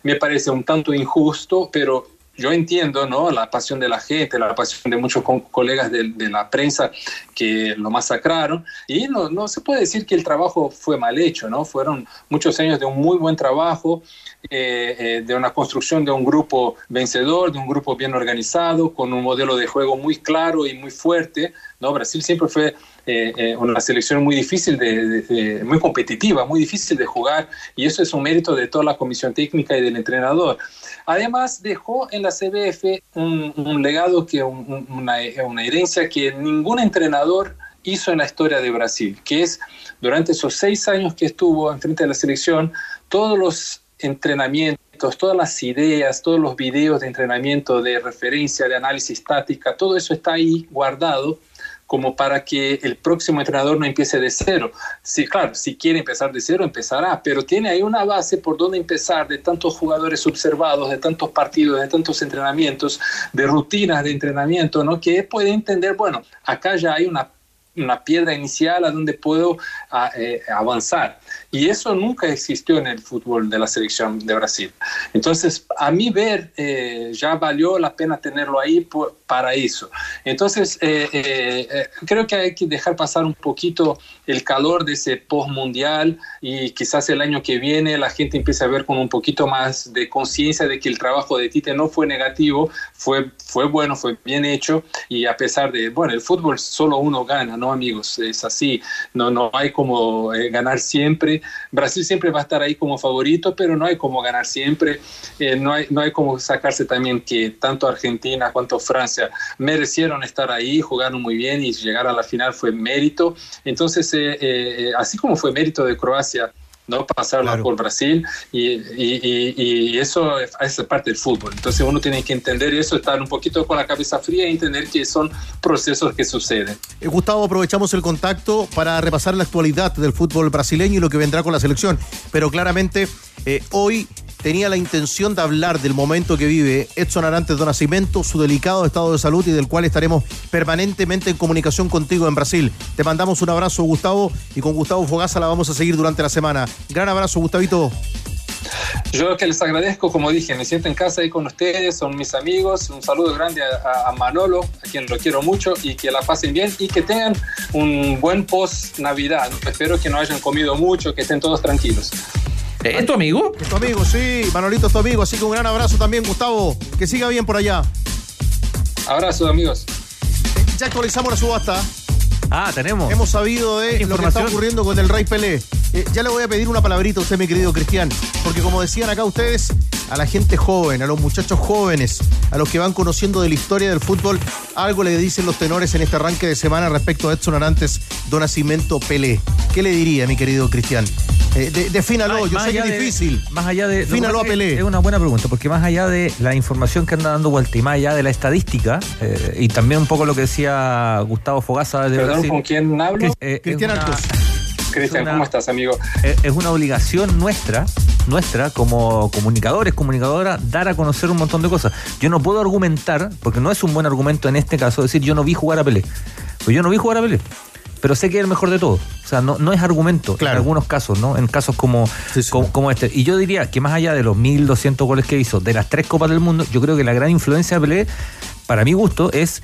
me parece un tanto injusto, pero yo entiendo ¿no? la pasión de la gente, la pasión de muchos colegas de, de, la prensa que lo masacraron y no, no se puede decir que el trabajo fue mal hecho, ¿no? fueron muchos años de un muy buen trabajo, eh, eh, de una construcción de un grupo vencedor, de un grupo bien organizado, con un modelo de juego muy claro y muy fuerte. ¿no? Brasil siempre fue eh, una selección muy difícil, de, muy competitiva, muy difícil de jugar y eso es un mérito de toda la comisión técnica y del entrenador. Además, dejó en la CBF un, legado, que un, una, herencia que ningún entrenador hizo en la historia de Brasil, que es durante esos seis años que estuvo en frente de la selección, todos los entrenamientos, todas las ideas, todos los videos de entrenamiento, de referencia, de análisis táctica, todo eso está ahí guardado como para que el próximo entrenador no empiece de cero. Sí, claro, si quiere empezar de cero, empezará, pero tiene ahí una base por donde empezar de tantos jugadores observados, de tantos partidos, de tantos entrenamientos, de rutinas de entrenamiento, ¿no? Que puede entender, bueno, acá ya hay una una piedra inicial a donde puedo a, eh, avanzar. Y eso nunca existió en el fútbol de la selección de Brasil. Entonces, a mi ver, eh, ya valió la pena tenerlo ahí para eso. Entonces, eh, eh, creo que hay que dejar pasar un poquito el calor de ese post-mundial y quizás el año que viene la gente empiece a ver con un poquito más de conciencia de que el trabajo de Tite no fue negativo, fue, fue bueno, fue bien hecho y a pesar de, bueno, el fútbol solo uno gana, ¿no, amigos? Es así, no, no hay como ganar siempre Brasil siempre va a estar ahí como favorito, pero no hay como ganar siempre. Eh, no, hay, no hay como sacarse también que tanto Argentina cuanto Francia merecieron estar ahí, jugaron muy bien y llegar a la final fue mérito. Entonces, eh, eh, así como fue mérito de Croacia no pasarla claro. por Brasil y, y, y, eso es, es, parte del fútbol. Entonces uno tiene que entender eso, estar un poquito con la cabeza fría y entender que son procesos que suceden. Eh, Gustavo, aprovechamos el contacto para repasar la actualidad del fútbol brasileño y lo que vendrá con la selección, pero claramente eh, hoy tenía la intención de hablar del momento que vive Edson Arantes do Nascimento, su delicado estado de salud y del cual estaremos permanentemente en comunicación contigo en Brasil. Te mandamos un abrazo, Gustavo, y con Gustavo Fogaza la vamos a seguir durante la semana. Gran abrazo, Gustavito. Yo que les agradezco, como dije, me siento en casa ahí con ustedes, son mis amigos. Un saludo grande a, a, Manolo, a quien lo quiero mucho, y que la pasen bien y que tengan un buen post Navidad. Espero que no hayan comido mucho, que estén todos tranquilos. ¿Es tu amigo? Es tu amigo, sí. Manolito es tu amigo. Así que un gran abrazo también, Gustavo. Que siga bien por allá. Abrazo, amigos. Ya actualizamos la subasta. Ah, tenemos. Hemos sabido de lo que está ocurriendo con el Rey Pelé. Eh, ya le voy a pedir una palabrita a usted, mi querido Cristian. Porque como decían acá ustedes, a la gente joven, a los muchachos jóvenes, a los que van conociendo de la historia del fútbol, algo le dicen los tenores en este arranque de semana respecto a Edson Arantes, Don Nacimiento Pelé. ¿Qué le diría, mi querido Cristian? Eh, de, defínalo, Ay, yo sé que es de, difícil. Más allá de. Defínalo a Pelé. Es una buena pregunta, porque más allá de la información que anda dando vuelta y más allá de la estadística, eh, y también un poco lo que decía Gustavo Fogaza de Perdón, ¿con quién hablo? Eh, Cristian una, Arcos. Cristian, ¿cómo estás, amigo? Es una obligación nuestra, nuestra como comunicadores, comunicadoras, dar a conocer un montón de cosas. Yo no puedo argumentar, porque no es un buen argumento en este caso, decir yo no vi jugar a Pelé. Pues yo no vi jugar a Pelé pero sé que es el mejor de todos. O sea, no, no es argumento claro. en algunos casos, ¿no? En casos como, sí, sí. como, como, este. Y yo diría que más allá de los 1.200 goles que hizo, de las tres Copas del Mundo, yo creo que la gran influencia de Pelé, para mi gusto, es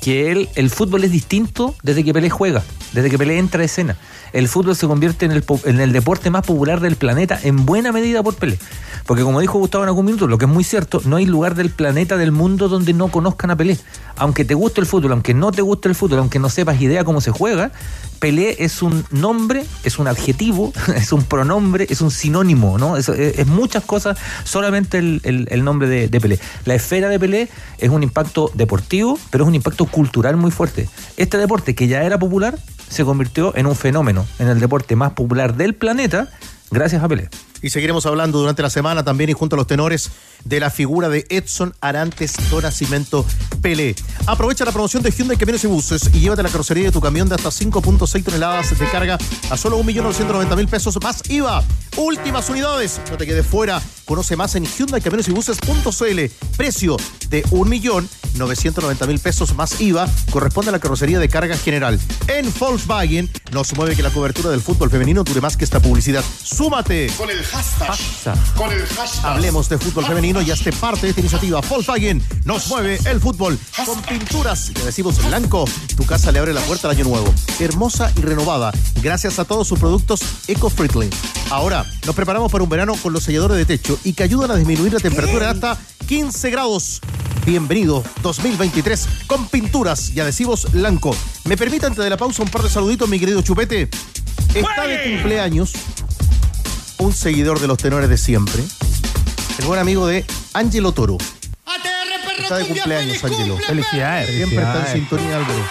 que él, el fútbol es distinto desde que Pelé juega, desde que Pelé entra a escena. El fútbol se convierte en el, deporte más popular del planeta en buena medida por Pelé. Porque como dijo Gustavo en algún minuto, lo que es muy cierto, no hay lugar del planeta, del mundo donde no conozcan a Pelé. Aunque te guste el fútbol, aunque no te guste el fútbol, aunque no sepas idea cómo se juega, Pelé es un nombre, es un adjetivo, [LAUGHS] es un pronombre, es un sinónimo, ¿no? Es, muchas cosas, solamente el nombre de, de, Pelé. La esfera de Pelé es un impacto deportivo, pero es un impacto cultural muy fuerte. Este deporte que ya era popular se convirtió en un fenómeno, en el deporte más popular del planeta, gracias a Pelé. Y seguiremos hablando durante la semana también y junto a los tenores de la figura de Edson Arantes do Nascimento Pelé. Aprovecha la promoción de Hyundai Camiones y Buses y llévate la carrocería de tu camión de hasta 5.6 toneladas de carga a solo 1.990.000 pesos más IVA. Últimas unidades. No te quedes fuera. Conoce más en Hyundai Camiones y Buses.cl. Precio de 1.990.000 pesos más IVA corresponde a la carrocería de carga general. En Volkswagen nos mueve que la cobertura del fútbol femenino dure más que esta publicidad. Súmate. Hashtag. Con el hashtag. Hablemos de fútbol femenino y hazte parte de esta iniciativa. Volkswagen nos mueve el fútbol con pinturas y adhesivos blanco. Tu casa le abre la puerta al año nuevo. Hermosa y renovada gracias a todos sus productos eco-friendly. Ahora nos preparamos para un verano con los selladores de techo y que ayudan a disminuir la temperatura hasta 15 grados. Bienvenido 2023 con pinturas y adhesivos blanco. Me permite antes de la pausa un par de saluditos, mi querido Chupete. Está de cumpleaños un seguidor de los tenores de siempre, el buen amigo de Angelo Toro. Está de cumpleaños, Angelo. Felicidades. Siempre está en sintonía, Álvaro.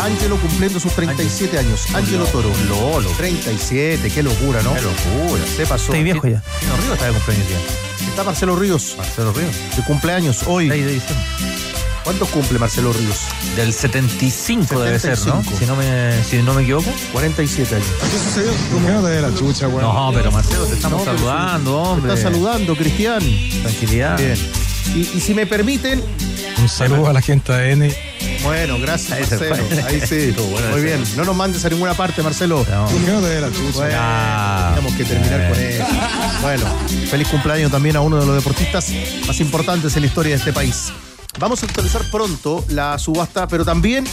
Angelo cumpliendo sus 37 años. Angelo Toro. Lolo. 37, qué locura, ¿no? Qué locura. Se pasó. Estoy viejo ya. Chino Ríos está de cumpleaños ya. Está Marcelo Ríos. Marcelo Ríos. De cumpleaños hoy. 6 de diciembre. ¿Cuántos cumple Marcelo Ríos? Del 75, debe ser, ¿no? 75. Si no me, si no me equivoco. 47 años. ¿Qué sucedió? Comió de la chucha, güey. No, pero Marcelo, te estamos No, saludando, sí. hombre. Te está saludando, Cristian. Tranquilidad. Bien. Y, y si me permiten, Un saludo a la gente de N. bueno, gracias, Marcelo. Ahí sí. [LAUGHS] Muy bien. No nos mandes a ninguna parte, Marcelo. No. De la chucha. Tenemos que terminar con eso. Bueno, feliz cumpleaños también a uno de los deportistas más importantes en la historia de este país. Vamos a actualizar pronto la subasta, pero también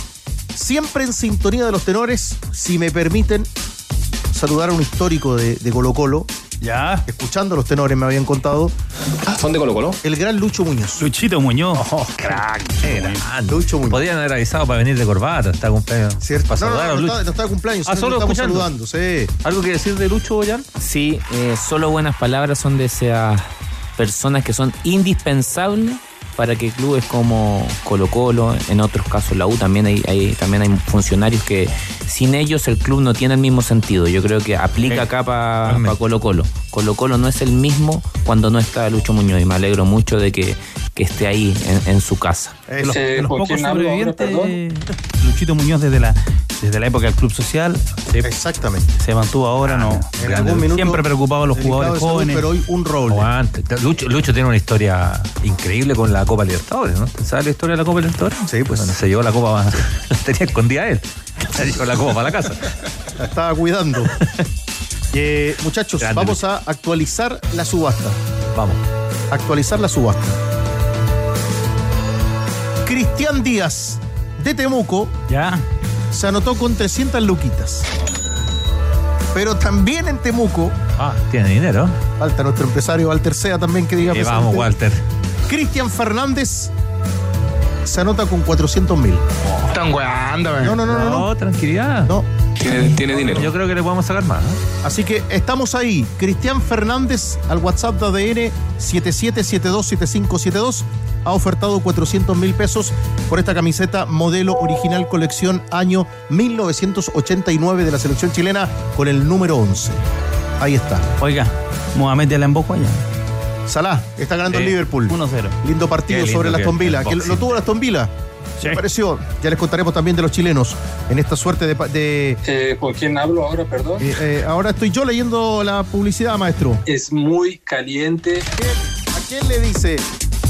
siempre en sintonía de los tenores, si me permiten saludar a un histórico de, de Colo Colo. Ya. Escuchando a los tenores me habían contado. ¿Son de Colo Colo? El gran Lucho Muñoz. Luchito Muñoz. Oh, crack. Qué grande. Lucho Muñoz. Podrían haber avisado para venir de corbata. Está cumpleaños. ¿Cierto? Para No, no, saludar no, a no, Lucho. está, no está de cumpleaños, Ah, solo estamos escuchando. saludando, sí. ¿Algo que decir de Lucho, Boyan? Sí, eh, solo buenas palabras son de esas personas que son indispensables para que clubes como Colo Colo, en otros casos la U, también hay, hay- también hay funcionarios que sin ellos el club no tiene el mismo sentido. Yo creo que aplica acá para Totalmente. Colo Colo. Colo Colo no es el mismo cuando no está Lucho Muñoz y me alegro mucho de que, que esté ahí en, en su casa. De los, Eh, los ¿con pocos ahora, sobrevivientes, Luchito Muñoz desde la, desde la época del Club Social Exactamente. se mantuvo ahora, no. En algún minuto Siempre preocupado a los jugadores salud, jóvenes. Pero hoy un rol. Aguante. Lucho, Lucho tiene una historia increíble con la Copa Libertadores, ¿no? ¿Te ¿Sabes la historia de la Copa Libertadores? Sí, pues. Bueno, se llevó la Copa, [LAUGHS] la tenía escondida él. [LAUGHS] Se llevó la Copa para la casa. La estaba cuidando. [LAUGHS] Eh, muchachos, Grande vamos a actualizar la subasta. Vamos. Actualizar la subasta. Cristian Díaz de Temuco Ya. Se anotó con 300 luquitas. Pero también en Temuco, Ah, tiene dinero. falta nuestro empresario Walter Sea también que diga Y presente. vamos, Walter. Cristian Fernández se anota con 400 mil. Están weando, No, no, no, no, no. tranquilidad. No. Tiene, tiene dinero. Yo creo que le podemos sacar más. ¿no? Así que estamos ahí. Cristian Fernández al WhatsApp de ADN 77727572 ha ofertado 400 mil pesos por esta camiseta modelo original colección año 1989 de la selección chilena con el número 11. Ahí está. Oiga, Mohamed de la Emboco allá. Salah está ganando Sí, el Liverpool. 1-0. Lindo partido lindo sobre Aston el Que lo, tuvo la Aston Villa. Sí. Me pareció. Ya les contaremos también de los chilenos en esta suerte de- Eh, ¿Con quién hablo ahora, perdón? eh, eh, ahora estoy yo leyendo la publicidad, maestro. Es muy caliente. ¿A quién le dice?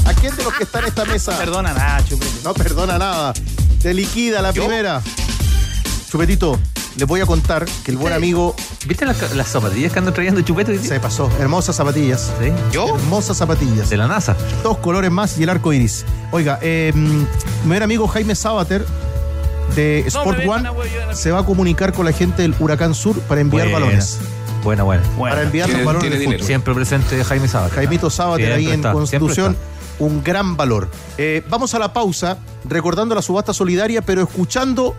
¿A quién de los que están en esta mesa? Perdona, Nacho. No perdona nada. Te liquida la primera. Chupetito, les voy a contar que el buen amigo ¿Viste las, las zapatillas que andan trayendo Chupete? se pasó. Hermosas zapatillas. Sí. Hermosas zapatillas. De la NASA. Dos colores más y el arco iris. Oiga, eh, mi buen amigo Jaime Sabater de Sport One se va a comunicar con la gente del Huracán Sur para enviar Buena. balones. Buena, buena. Bueno, Para enviar los balones. Siempre presente Jaime Sábado. Jaimito Sabater ahí en está, Constitución, un gran valor. Eh, vamos a la pausa, recordando la subasta solidaria, pero escuchando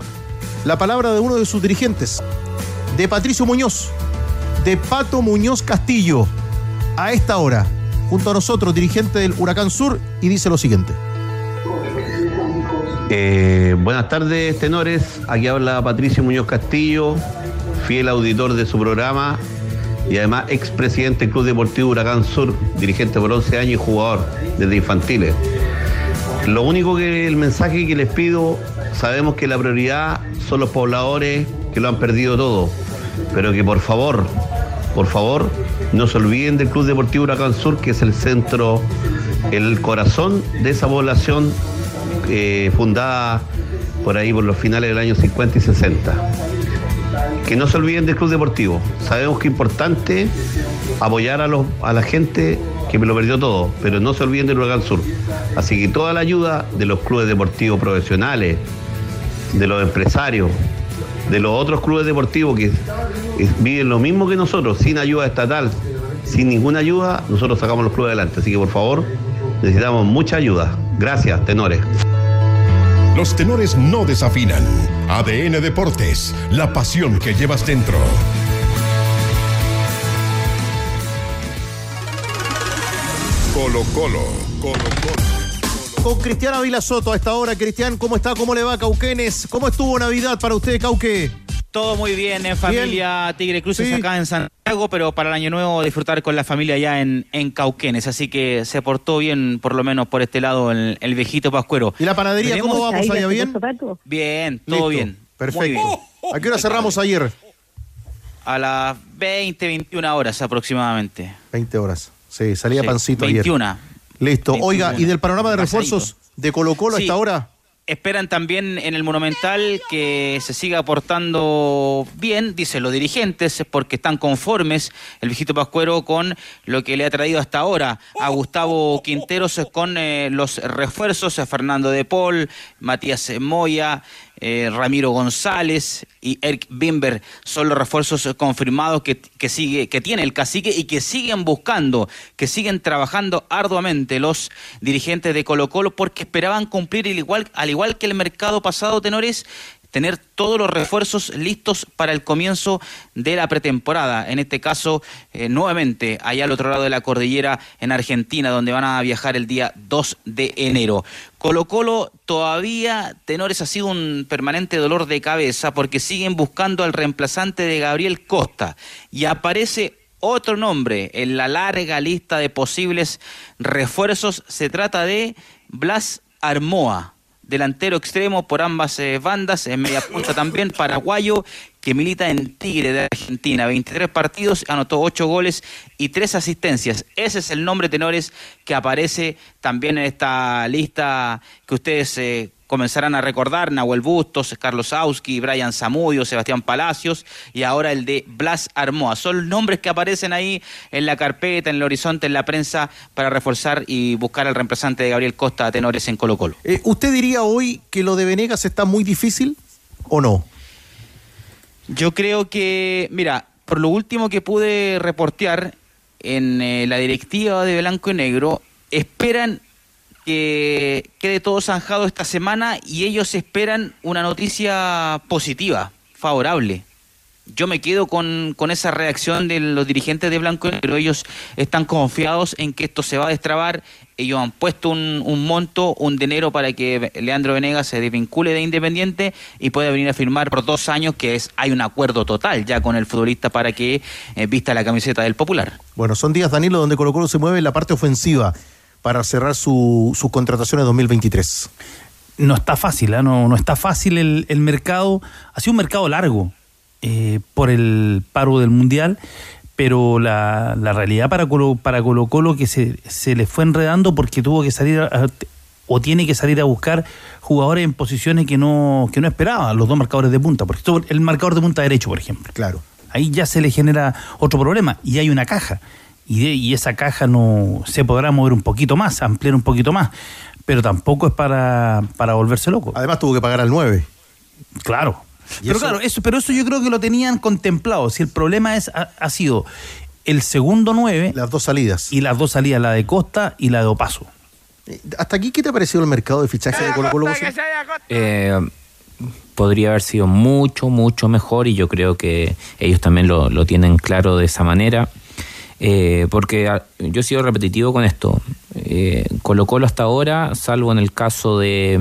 la palabra de uno de sus dirigentes, de Patricio Muñoz, de Pato Muñoz Castillo, a esta hora, junto a nosotros, dirigente del Huracán Sur, y dice lo siguiente. Eh, buenas tardes, tenores. Aquí habla Patricio Muñoz Castillo, fiel auditor de su programa y además expresidente del Club Deportivo Huracán Sur, dirigente por 11 años y jugador desde infantiles. Lo único que el mensaje que les pido, sabemos que la prioridad son los pobladores que lo han perdido todo, pero que por favor, por favor, no se olviden del Club Deportivo Huracán Sur, que es el centro, el corazón de esa población eh, fundada por ahí por los finales del año 50 y 60. Que no se olviden del Club Deportivo. Sabemos que es importante apoyar a, los, a la gente que me lo perdió todo, pero no se olviden del Huracán Sur. Así que toda la ayuda de los clubes deportivos profesionales, de los empresarios, de los otros clubes deportivos que viven lo mismo que nosotros, sin ayuda estatal, sin ninguna ayuda, nosotros sacamos los clubes adelante. Así que por favor, necesitamos mucha ayuda. Gracias, tenores. Los tenores no desafinan. ADN Deportes, la pasión que llevas dentro. Colo Colo, Colo Colo. Con Cristian Ávila Soto a esta hora. Cristian, ¿cómo está? ¿Cómo le va, Cauquenes? ¿Cómo estuvo Navidad para usted, Cauque? Todo muy bien en familia Tigre Cruces Sí. acá en Santiago, pero para el año nuevo disfrutar con la familia allá en, en Cauquenes. Así que se portó bien, por lo menos por este lado, el, el viejito Pascuero. ¿Y la panadería cómo vamos allá? ¿Bien? Bien, todo Listo. bien. Perfecto. bien. ¿A qué hora cerramos ayer? A las 20, 21 horas aproximadamente. 20 horas. Sí, salía Sí, pancito 21. ayer. Listo. Oiga, 21. ¿y del panorama de Pasadito. refuerzos de Colo Colo a Sí. esta hora? Esperan también en el Monumental que se siga aportando bien, dicen los dirigentes, porque están conformes el viejito Pascuero con lo que le ha traído hasta ahora a Gustavo Quinteros con eh, los refuerzos, a Fernando de Paul, Matías Moya, eh, Ramiro González y Eric Bimber son los refuerzos confirmados que, que sigue, que tiene el cacique y que siguen buscando, que siguen trabajando arduamente los dirigentes de Colo Colo porque esperaban cumplir al igual, al igual que el mercado pasado, tenores, tener todos los refuerzos listos para el comienzo de la pretemporada. En este caso, eh, nuevamente, allá al otro lado de la cordillera, en Argentina, donde van a viajar el día 2 de enero. Colo Colo todavía, tenores, ha sido un permanente dolor de cabeza porque siguen buscando al reemplazante de Gabriel Costa. Y aparece otro nombre en la larga lista de posibles refuerzos. Se trata de Blas Armoa delantero extremo por ambas eh, bandas, en media punta también, paraguayo, que milita en Tigre de Argentina. 23 partidos, anotó 8 goles y 3 asistencias. Ese es el nombre, tenores, que aparece también en esta lista que ustedes eh, comenzarán a recordar. Nahuel Bustos, Carlos Auski, Brian Zamudio, Sebastián Palacios y ahora el de Blas Armoa. Son nombres que aparecen ahí en la carpeta, en el horizonte, en la prensa, para reforzar y buscar al reemplazante de Gabriel Costa, tenores en Colo Colo. Eh, ¿Usted diría hoy que lo de Venegas está muy difícil o no? Yo creo que, mira, por lo último que pude reportear en eh, la directiva de Blanco y Negro, esperan que quede todo zanjado esta semana y ellos esperan una noticia positiva, favorable. Yo me quedo con, con esa reacción de los dirigentes de Blanco y Negro. Ellos están confiados en que esto se va a destrabar. Ellos han puesto un, un monto, un dinero para que Leandro Venegas se desvincule de Independiente y pueda venir a firmar por dos años, que es hay un acuerdo total ya con el futbolista para que eh, vista la camiseta del Popular. Bueno, son días, Danilo, donde Colo Colo se mueve en la parte ofensiva para cerrar su, sus contrataciones 2023. no está fácil, ¿ah? no, no está fácil el, el mercado. Ha sido un mercado largo eh, por el paro del Mundial, pero la, la realidad para Colo, para Colo Colo que se, se le fue enredando porque tuvo que salir a- o tiene que salir a buscar jugadores en posiciones que no, que no esperaba, los dos marcadores de punta. Porque el marcador de punta derecho, por ejemplo. Claro. Ahí ya se le genera otro problema y hay una caja. Y, de- y esa caja no se podrá mover un poquito más, ampliar un poquito más, pero tampoco es para, para volverse loco. Además tuvo que pagar al 9. Claro. ¿Y Pero eso? claro, eso, pero eso yo creo que lo tenían contemplado. Si el problema es ha, ha sido el segundo 9 Las dos salidas. y las dos salidas, la de Costa y la de Opaso. Eh, ¿Hasta aquí qué te ha parecido el mercado de fichaje de Colo Colo? Eh, podría haber sido mucho, mucho mejor y yo creo que ellos también lo, lo tienen claro de esa manera. Eh, porque ah, yo he sido repetitivo con esto. Eh, hasta ahora, salvo en el caso de,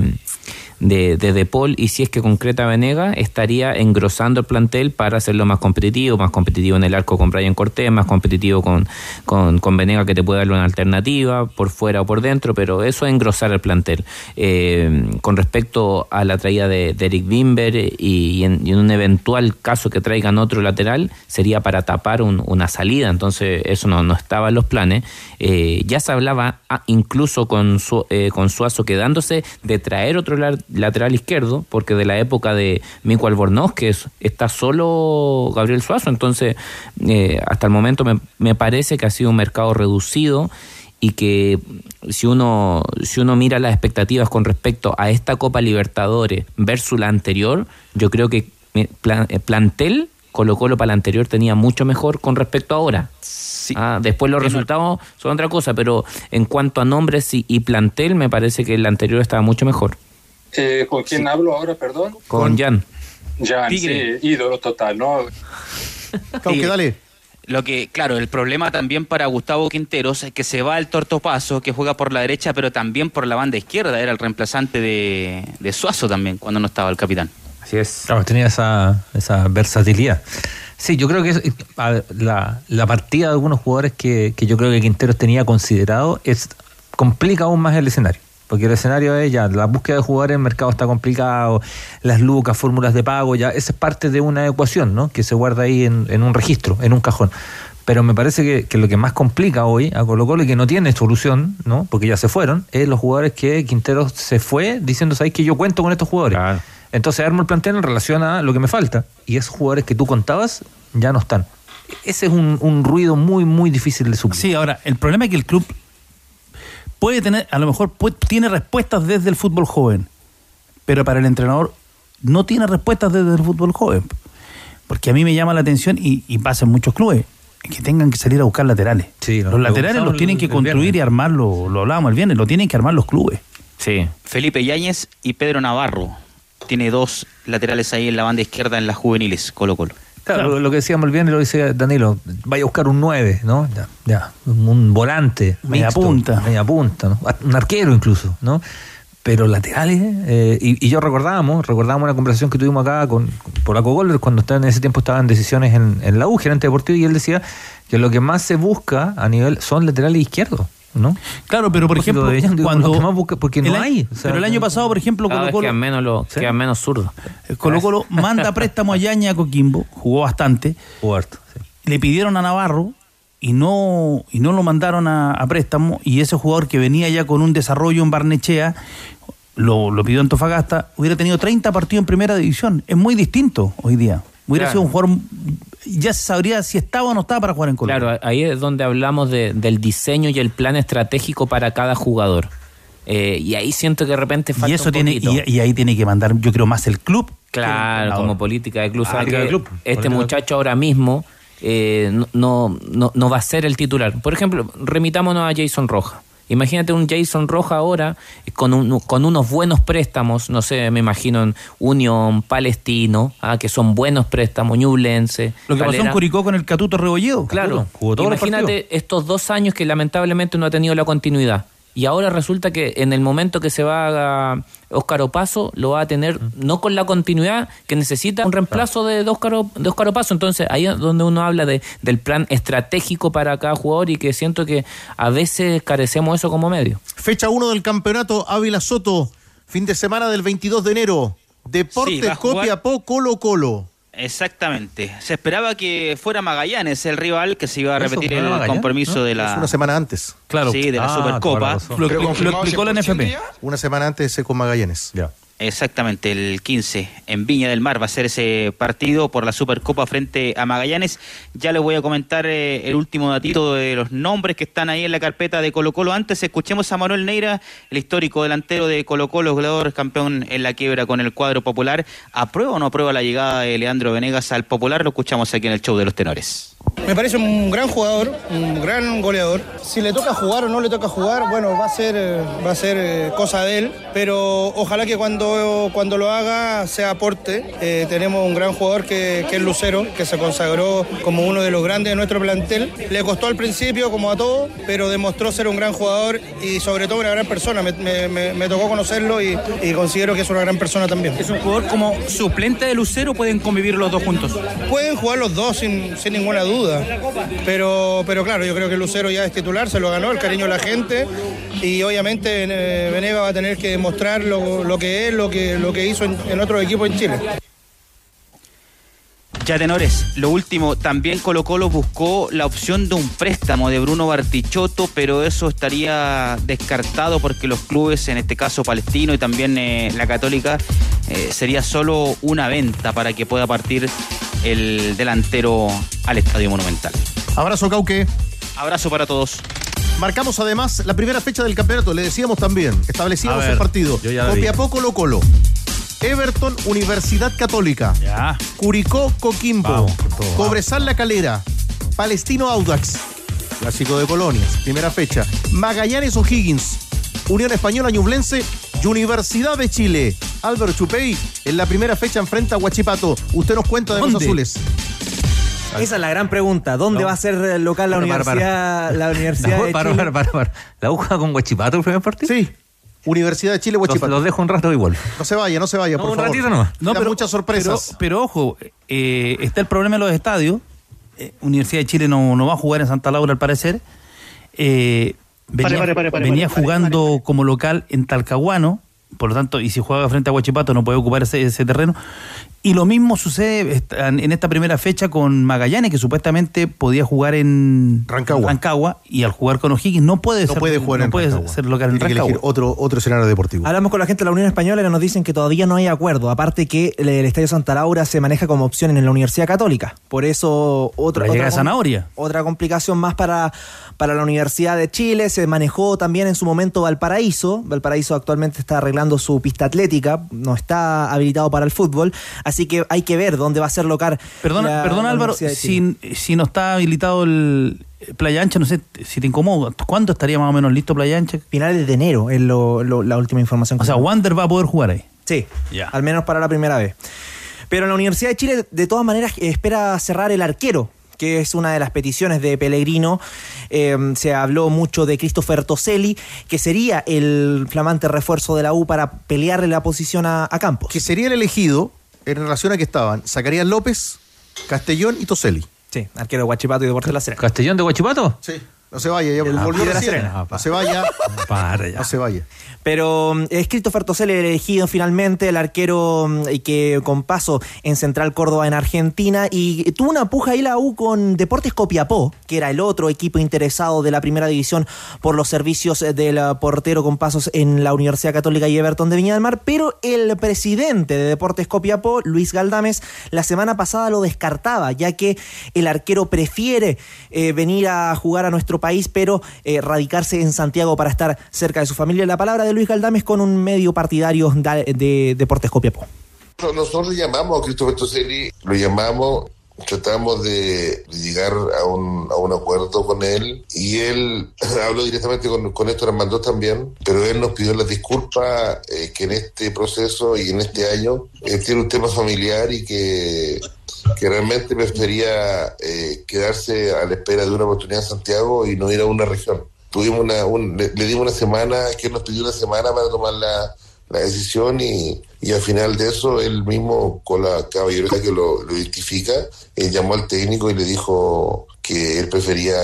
de, de De Paul y si es que concreta Venega, estaría engrosando el plantel para hacerlo más competitivo, más competitivo en el arco con Brian Cortés, más competitivo con, con, con Venega que te puede darle una alternativa por fuera o por dentro, pero eso es engrosar el plantel. Eh, con respecto a la traída de, Eric Bimber y, en, un eventual caso que traigan otro lateral, sería para tapar un- una salida, entonces eso no, no estaba en los planes. Eh, ya se hablaba ah, incluso con, su, eh, con Suazo quedándose de traer otro la- lateral izquierdo, porque de la época de Mico Albornoz, que es- está solo Gabriel Suazo, entonces eh, hasta el momento me, me parece que ha sido un mercado reducido y que si uno si uno mira las expectativas con respecto a esta Copa Libertadores versus la anterior, yo creo que eh, plan- eh, plantel Colo Colo para la anterior tenía mucho mejor con respecto a ahora. Ah, después los resultados son otra cosa, pero en cuanto a nombres y, y plantel, me parece que el anterior estaba mucho mejor. Eh, ¿Con quién hablo ahora, perdón? Con Jan. Jan, Tigre. sí, ídolo total, ¿no? [LAUGHS] Cauque, dale. Lo que, claro, el problema también para Gustavo Quinteros es que se va al tortopaso, que juega por la derecha, pero también por la banda izquierda. Era el reemplazante de, de Suazo también, cuando no estaba el capitán. Así es. Claro, tenía esa, esa versatilidad. Sí, yo creo que es- ver, la, la partida de algunos jugadores que, que yo creo que Quinteros tenía considerado es complica aún más el escenario. Porque el escenario es ya, la búsqueda de jugadores en el mercado está complicado, las lucas, fórmulas de pago, ya, esa es parte de una ecuación, ¿no? Que se guarda ahí en, en un registro, en un cajón. Pero me parece que, que lo que más complica hoy a Colo Colo y que no tiene solución, ¿no? Porque ya se fueron, es los jugadores que Quinteros se fue diciendo, ¿sabes que yo cuento con estos jugadores? Entonces armo el plantel en relación a lo que me falta. Y esos jugadores que tú contabas ya no están. Ese es un, un ruido muy, muy difícil de suplir. Sí, ahora, el problema es que el club puede tener, a lo mejor puede- tiene respuestas desde el fútbol joven, pero para el entrenador no tiene respuestas desde el fútbol joven. Porque a mí me llama la atención, y, y pasa en muchos clubes, que tengan que salir a buscar laterales. Sí, los laterales los tienen que construir y armarlo, lo hablábamos el viernes, lo tienen que armar los clubes. Sí. Felipe Yáñez y Pedro Navarro. Tiene dos laterales ahí en la banda izquierda en las juveniles, Colo Colo. Claro, Lo que decíamos el viernes lo dice Danilo, vaya a buscar un 9, ¿no? Ya, ya, un volante. Media mixto, punta. Media punta, ¿no? Un arquero incluso, ¿no? Pero laterales, eh, y, y yo recordábamos, recordábamos una conversación que tuvimos acá con, con Polaco Goller cuando estaba en ese tiempo estaban decisiones en, en la U, gerente deportivo, y él decía que lo que más se busca a nivel son laterales izquierdos, ¿no? Claro, pero por ejemplo, de ellos, digo, cuando más busca- porque no el año- hay, o sea, pero el año pasado, por ejemplo, Colo Colo, quedan menos, lo, quedan menos zurdos. Colo Colo manda [LAUGHS] préstamo a Yaña a Coquimbo, jugó bastante. Jugó harto, Le pidieron a Navarro y no, y no lo mandaron a, a préstamo. Y ese jugador que venía ya con un desarrollo en Barnechea, lo, lo pidió Antofagasta, hubiera tenido 30 partidos en primera división. Es muy distinto hoy día. Hubiera Claro. sido un jugador. Ya se sabría si estaba o no estaba para jugar en Colo. Claro, ahí es donde hablamos de- del diseño y el plan estratégico para cada jugador. Eh, y ahí siento que de repente falta y eso un tiene poquito. y, y ahí tiene que mandar, yo creo, más el club. el Claro, como política de club. Ah, que club. Este Política muchacho ahora mismo eh, no, no, no, no va a ser el titular. Por ejemplo, remitámonos a Jason Roja. Imagínate un Jason Roja ahora eh, con, un- con unos buenos préstamos, no sé, me imagino en Unión, Palestino, ah, que son buenos préstamos, Ñublense. Lo que pasó en. Curicó con el Catuto Rebolledo. Claro, jugó todos los partidos. imagínate estos dos años que lamentablemente no ha tenido la continuidad. Y ahora resulta que en el momento que se va a Óscar Opaso, lo va a tener no con la continuidad que necesita un reemplazo de, Óscar, de Óscar Opaso. Entonces ahí es donde uno habla de, del plan estratégico para cada jugador y que siento que a veces carecemos eso como medio. Fecha 1 del campeonato Ávila Soto, fin de semana del 22 de enero. Sí, Deportes jugar- Copiapó Colo Colo. Exactamente. Se esperaba que fuera Magallanes el rival que se iba a ¿Eso repetir el compromiso ¿No? de la. Es una semana antes. Sí, de la Supercopa. Lo, explicó la NFP. Una semana antes con Magallanes. Ya. Exactamente, el 15 en Viña del Mar va a ser ese partido por la Supercopa frente a Magallanes. Ya les voy a comentar eh, el último datito de los nombres que están ahí en la carpeta de Colo Colo. Antes escuchemos a Manuel Neira, el histórico delantero de Colo Colo, goleador campeón en la quiebra con el cuadro popular. ¿Aprueba o no aprueba la llegada de Leandro Venegas al popular? Lo escuchamos aquí en el show de los tenores. Me parece un gran jugador, un gran goleador. Si le toca jugar o no le toca jugar, bueno, va a ser, eh, va a ser eh, cosa de él, pero ojalá que cuando, cuando lo haga sea aporte. Eh, tenemos un gran jugador que, que es Lucero, que se consagró como uno de los grandes de nuestro plantel. Le costó al principio, como a todos, pero demostró ser un gran jugador y sobre todo una gran persona. Me, me- me- tocó conocerlo y, y considero que es una gran persona también. ¿Es un jugador como suplente de Lucero pueden convivir los dos juntos? Pueden jugar los dos sin, sin ninguna duda. Pero, pero claro, yo creo que Lucero ya es titular, se lo ganó, el cariño de la gente. Y obviamente eh, Venega va a tener que demostrar lo, lo que es, lo que, lo que hizo en, otros equipos en Chile. Ya tenores, lo último, también Colo Colo buscó la opción de un préstamo de Bruno Bartichotto, pero eso estaría descartado porque los clubes, en este caso Palestino y también eh, la Católica, eh, sería solo una venta para que pueda partir el delantero al Estadio Monumental. Abrazo, Cauque. Abrazo para todos. Marcamos además la primera fecha del campeonato, le decíamos también, establecíamos ver, el partido. Copiapó Colo Colo. Everton Universidad Católica. Ya. Curicó Coquimbo. Vamos, con todo, Cobresal La Calera. Palestino Audax. Clásico de colonias. Primera fecha. Magallanes O'Higgins. Unión Española Ñublense. y Universidad de Chile. Álvaro Chupey en la primera fecha enfrenta a Huachipato. Usted nos cuenta de los azules. Esa es la gran pregunta. ¿Dónde No. va a ser local la Para, para, universidad, la [LAUGHS] universidad No, de para, Chile? para, para, para. ¿La U juega con Huachipato el primer partido? Sí. Universidad de Chile, Huachipato. los dejo un rato y vuelvo. No se vaya, no se vaya, No, por un favor. ratito nomás. No, pero muchas sorpresas. Pero, pero ojo, eh, está el problema de los estadios. Eh, Universidad de Chile no, no va a jugar en Santa Laura al parecer. Eh, venía Pare, pare, pare, venía pare, pare, jugando como local en Talcahuano, por lo tanto, y si juega frente a Huachipato no puede ocupar ese, ese terreno. Y lo mismo sucede esta- en esta primera fecha con Magallanes, que supuestamente podía jugar en Rancagua, y al jugar con O'Higgins no puede No ser, puede jugar no en puede Rancagua. ser local en Tiene que elegir Rancagua. otro, otro escenario deportivo. Hablamos con la gente de la Unión Española que nos dicen que todavía no hay acuerdo. Aparte que el, el Estadio Santa Laura se maneja como opción en la Universidad Católica. Por eso otra, otra, Zanahoria. otra complicación más para, para la Universidad de Chile. Se manejó también en su momento Valparaíso. Valparaíso actualmente está arreglando su pista atlética. No está habilitado para el fútbol. Así que hay que ver dónde va a ser local. Perdona, la- perdona la Álvaro, si, si no está habilitado el eh, Playa Ancha, no sé si te incomoda. ¿Cuándo estaría más o menos listo Playa Ancha? Finales de enero es lo- lo- la última información. que O sea, tengo. Wander va a poder jugar ahí. Sí, Ya. al menos para la primera vez. Pero la Universidad de Chile, de todas maneras, espera cerrar el arquero que es una de las peticiones de Pellegrino. Eh, se habló mucho de Christopher Toselli, que sería el flamante refuerzo de la U para pelearle la posición a, a Campos. Que sería el elegido en relación a que estaban Zacarías López, Castellón y Toselli. Sí, arquero de Guachipato y Deportes de la Serena. ¿Castellón de Huachipato? Sí. No se vaya, ya volvió de la. Serena. No se vaya. Para ya. No se vaya. Pero mm, es Christopher Toselli el elegido finalmente, el arquero mm, que con paso en Central Córdoba en Argentina. Y tuvo una puja ahí la U con Deportes Copiapó, que era el otro equipo interesado de la primera división por los servicios eh, del eh, portero con pasos en la Universidad Católica y Everton de Viña del Mar. Pero el presidente de Deportes Copiapó, Luis Galdames, la semana pasada lo descartaba, ya que el arquero prefiere eh, venir a jugar a nuestro país, pero radicarse en Santiago para estar cerca de su familia. La palabra de Luis Galdames con un medio partidario da- de, Deportes Copiapó. Nosotros llamamos a Christopher Toselli, lo llamamos, tratamos de llegar a un, acuerdo con él y él [LAUGHS] habló directamente con, con Héctor Armando también, pero él nos pidió la disculpa eh, que en este proceso y en este año él tiene un tema familiar y que, que realmente prefería eh, quedarse a la espera de una oportunidad en Santiago y no ir a una región. Tuvimos una, un- le, dimos una semana, que nos pidió una semana para tomar la, la decisión y, y al final de eso él mismo con la caballerosidad que lo, identifica llamó al técnico y le dijo que él prefería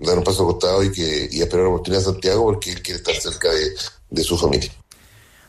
dar un paso al costado y que y esperar una oportunidad en Santiago porque él quiere estar cerca de, de su familia.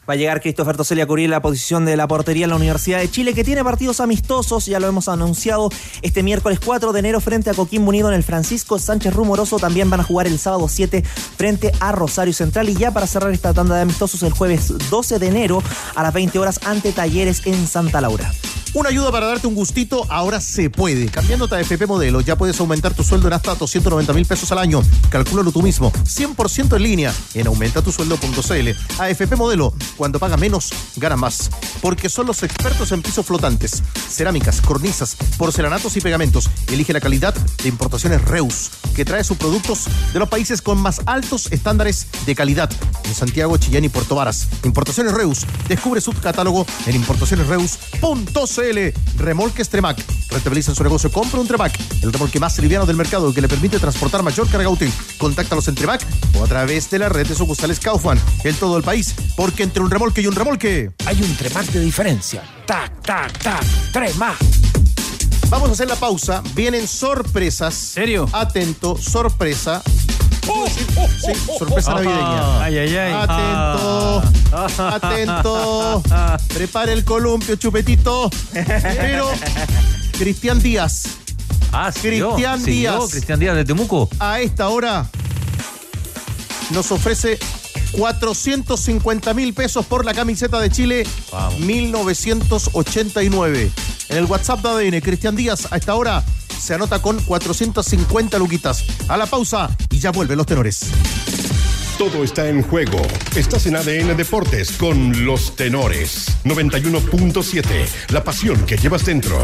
Va a llegar Christopher Toselli a cubrir la posición de la portería en la Universidad de Chile, que tiene partidos amistosos, ya lo hemos anunciado, este miércoles 4 de enero frente a Coquimbo Unido en el Francisco Sánchez Rumoroso. También van a jugar el sábado 7 frente a Rosario Central. Y ya para cerrar esta tanda de amistosos, el jueves 12 de enero a las 20 horas ante Talleres en Santa Laura. Una ayuda para darte un gustito, ahora se puede. Cambiándote a FP Modelo, ya puedes aumentar tu sueldo en hasta 290 mil pesos al año. Calcúlalo tú mismo, 100% en línea en aumentatusueldo.cl. AFP Modelo, cuando paga menos, gana más. Porque son los expertos en pisos flotantes, cerámicas, cornisas, porcelanatos y pegamentos. Elige la calidad de importaciones Reus, que trae sus productos de los países con más altos estándares de calidad. En Santiago, Chillán y Puerto Varas. Importaciones Reus. Descubre su catálogo en importacionesreus.cl. Remolques Tremac. Rentabiliza en su negocio. Compra un Tremac. El remolque más liviano del mercado que le permite transportar mayor carga útil. Contáctalos en Tremac o a través de la red de sucursales Kaufman en todo el país. Porque entre un remolque y un remolque hay un Tremac de diferencia. Tac, tac, tac. Tremac. Vamos a hacer la pausa. Vienen sorpresas. ¿Serio? Atento, sorpresa. Sí, sorpresa Ajá. navideña. Ay, ay, ay. Atento, atento. [LAUGHS] Prepare el columpio, chupetito. Pero, Cristian Díaz. Ah, siguió, Cristian siguió, Díaz. Cristian Díaz de Temuco. A esta hora nos ofrece 450 mil pesos por la camiseta de Chile 1989. En el WhatsApp de ADN, Cristian Díaz a esta hora se anota con 450 luquitas. A la pausa y ya vuelven los tenores. Todo está en juego. Estás en ADN Deportes con los tenores. 91.7. La pasión que llevas dentro.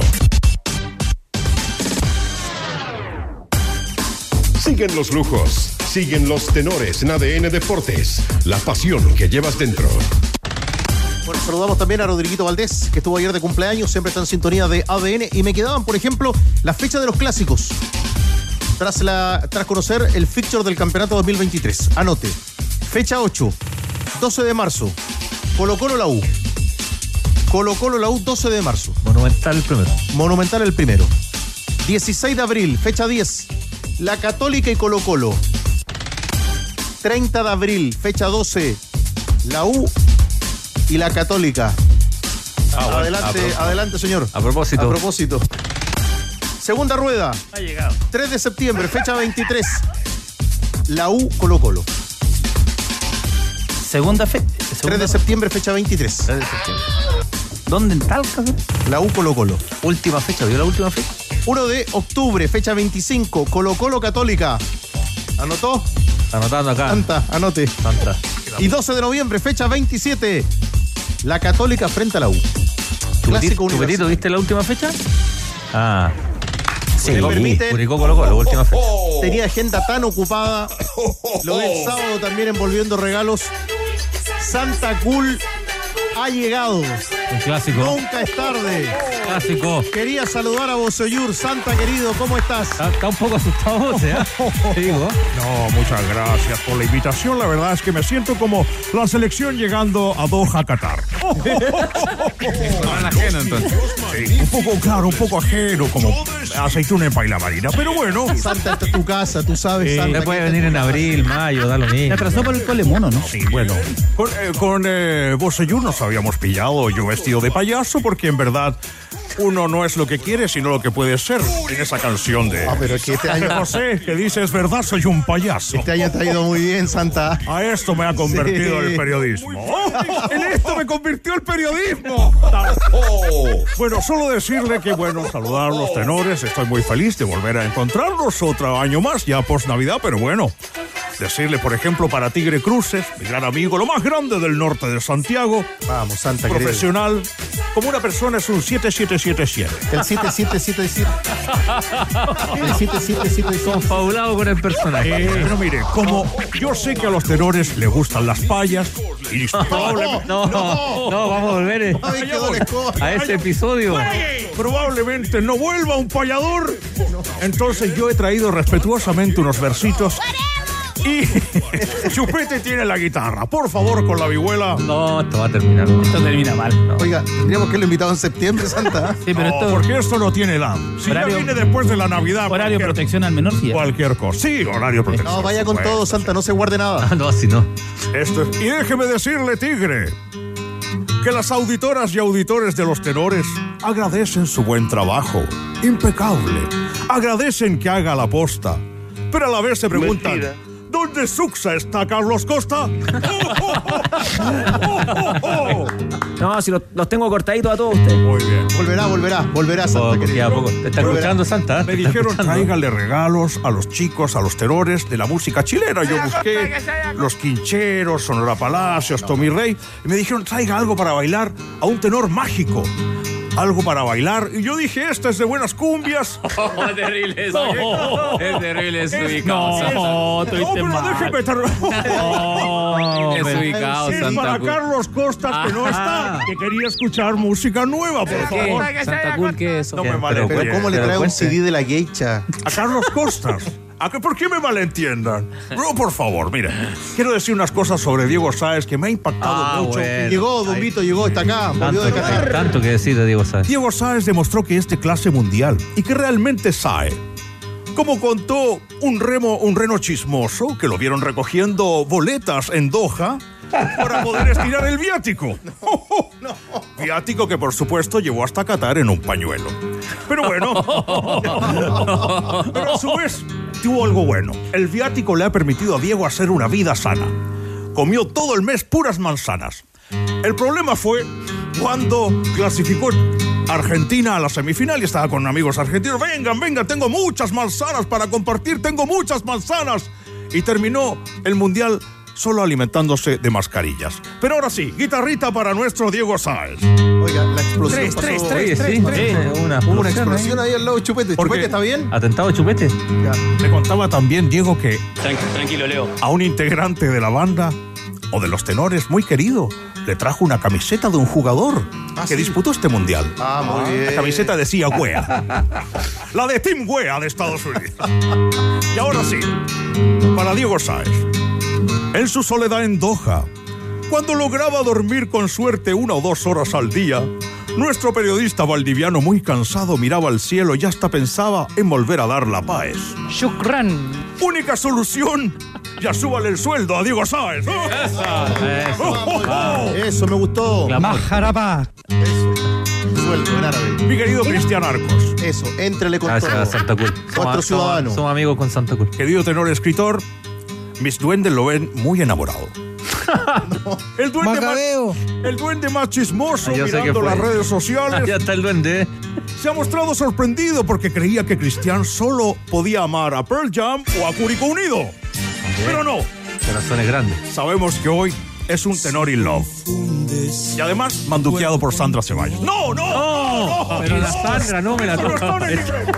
Siguen los lujos. Siguen los tenores en ADN Deportes. La pasión que llevas dentro. Bueno, saludamos también a Rodriguito Valdés, que estuvo ayer de cumpleaños, siempre está en sintonía de ADN. Y me quedaban, por ejemplo, la fecha de los clásicos. Tras, la, tras conocer el fixture del campeonato 2023. Anote. Fecha 8, 12 de marzo. Colo Colo la U. Colo Colo la U, 12 de marzo. Monumental el primero. Monumental el primero. 16 de abril, fecha 10. La Católica y Colo Colo. 30 de abril, fecha 12. La U y la Católica. Ah, bueno, adelante, adelante, señor. A propósito. A propósito. Segunda rueda. Ha llegado. 3 de septiembre, fecha 23. La U Colo Colo. Segunda fe. 3 de septiembre, fecha 23. ¿Dónde en Talca? La U Colo Colo. Última fecha, ¿vio la última fecha? 1 de octubre, fecha 25. Colo Colo Católica. ¿Anotó? Anotando acá. Santa, anote. Santa. Y 12 de noviembre, fecha 27. La Católica frente a la U. Clásico. Chupetito, ¿viste la última fecha? Ah. Si me permiten, Curicó Colo Colo, última fecha. tenía agenda tan ocupada. Lo del [LAUGHS] sábado también envolviendo regalos. Santa Cool ha llegado. Un clásico. Nunca es tarde. Clásico. Quería saludar a Bosoyur. Santa querido, ¿cómo estás? Está, está un poco asustado ¿eh? Te digo. No, muchas gracias por la invitación. La verdad es que me siento como la selección llegando a Doha, Qatar. [LAUGHS] ajeno, entonces. Sí, un poco, claro, un poco ajeno, como aceituna en paila marina. Pero bueno. [LAUGHS] Santa, esta es tu casa, tú sabes, Santa. Puede venir en abril, mayo, da lo Se mismo. atrasó por el cole mono, ¿no? Sí, bueno. Con, eh, con eh, Bosellur nos habíamos pillado yo vestido de payaso porque en verdad uno no es lo que quiere, sino lo que puede ser en esa canción de Ah, pero es que este año- José, que dice es verdad, soy un payaso. Este año te ha ido muy bien, Santa. A esto me ha convertido Sí. el periodismo. En esto me convirtió el periodismo. Bueno, solo decirle que, bueno, saludar a los tenores. Estoy muy feliz de volver a encontrarnos otro año más, ya post Navidad, pero bueno. Decirle, por ejemplo, para Tigre Cruces, mi gran amigo, lo más grande del norte de Santiago, Vamos, Santa querido. profesional, como una persona es un 7777. El 7777. El 7777. Confabulado con el personaje. Eh, pero mire, como yo sé que a los tenores le gustan las payas y probablemente, No, no, vamos a volver eh, a ese episodio. probablemente no vuelva un payador. Entonces yo he traído respetuosamente unos versitos. Y [LAUGHS] Chupete tiene la guitarra. Por favor, con la vihuela. No, esto va a terminar. mal. Esto termina mal. Oiga, tendríamos que lo invitado en septiembre, Santa. Sí, pero No, esto. porque esto no tiene edad. Si ya viene después de la Navidad. Horario protección al menor, sí. ya. Cualquier cosa. Sí, horario protección. No, vaya con todo, Santa, no se guarde nada. Ah, no, así no. Esto es- Y déjeme decirle, Tigre, que las auditoras y auditores de los tenores agradecen su buen trabajo. Impecable. Agradecen que haga la posta. Pero a la vez se preguntan. Mentira. ¿Dónde Suxa está Carlos Costa? ¡Oh, oh, oh, oh, oh, oh! No, si los, los tengo cortaditos a todos ustedes. Muy bien. Volverá, volverá, volverá Santa Poco, querido. queda poco. Te está Volverá. escuchando Santa. Me dijeron tráigale regalos a los chicos, a los tenores de la música chilena. Yo busqué los quincheros, Sonora Palacios, Tommy Rey. Y me dijeron traiga algo para bailar a un tenor mágico. Algo para bailar. Y yo dije, esta es de buenas cumbias. [LAUGHS] Oh, terrible eso. Es terrible eso, Es- ubicado. no, Santa. no, pero déjeme ter- Es ubicado, Es Santa para. Carlos Costas, que no está, que quería escuchar música nueva, por ¿Qué? favor. Santa Cruz, ¿qué es eso? No me Pero, malentiendan. ¿cómo le trae un CD de la geisha? A Carlos Costas. ¿A qué, ¿Por qué me malentiendan? No, por favor, mira. Quiero decir unas cosas sobre Diego Sáez que me ha impactado Ah, mucho. bueno. Llegó, Don Vito, llegó, está acá, volvió de Qatar. tanto que decir de Diego Sáez. Diego Sáez demostró que es de clase mundial y que realmente sabe. Como contó un remo, un reno chismoso que lo vieron recogiendo boletas en Doha para poder estirar el viático. [LAUGHS] Viático que por supuesto llevó hasta Qatar en un pañuelo. Pero bueno, [LAUGHS] pero a su vez tuvo algo bueno. El viático le ha permitido a Diego hacer una vida sana. Comió todo el mes puras manzanas. El problema fue cuando clasificó Argentina a la semifinal y estaba con amigos argentinos. Vengan, vengan, tengo muchas manzanas para compartir, tengo muchas manzanas. Y terminó el mundial solo alimentándose de mascarillas. Pero ahora sí, guitarrita para nuestro Diego Sáez. Oiga, la explosión Tres, pasó. tres, tres, Oye, tres, sí, tres. sí, una una explosión ahí al lado de Chupete. ¿Por ¿Chupete qué? está bien? ¿Atentado de chupete? Le contaba también Diego que Tranquilo, Leo. a un integrante de la banda o de los tenores muy querido le trajo una camiseta de un jugador Ah, que sí. disputó este mundial. Ah, muy bien. La camiseta decía Wea. [LAUGHS] La de Team Wea de Estados Unidos. Y ahora sí, para Diego Sáez. En su soledad en Doha, cuando lograba dormir con suerte una o dos horas al día, nuestro periodista valdiviano muy cansado miraba al cielo y hasta pensaba en volver a dar la paz. Shukran. Única solución, ya súbale el sueldo a Diego Sáez. [LAUGHS] Eso me gustó. Majarapa. Sueldo en árabe. Mi querido Cristian Arcos, Eso, entrele con Gracias todo. a Santa Cruz. Nuestro ciudadano. Somos amigos con Santa Cruz. querido tenor escritor, mis duendes lo ven muy enamorado. [LAUGHS] El duende, más, Macabeo. el duende más chismoso Ah, mirando las redes Ah, sociales [LAUGHS] ya está el duende, ¿eh? se ha mostrado sorprendido porque creía que Cristian solo podía amar a Pearl Jam o a Curico Unido. Pero no, Corazones grandes. sabemos que hoy es un tenor in love. Y además manduqueado por Sandra Ceballos. ¡No, no! no, Pero la Sandra no me la no toca.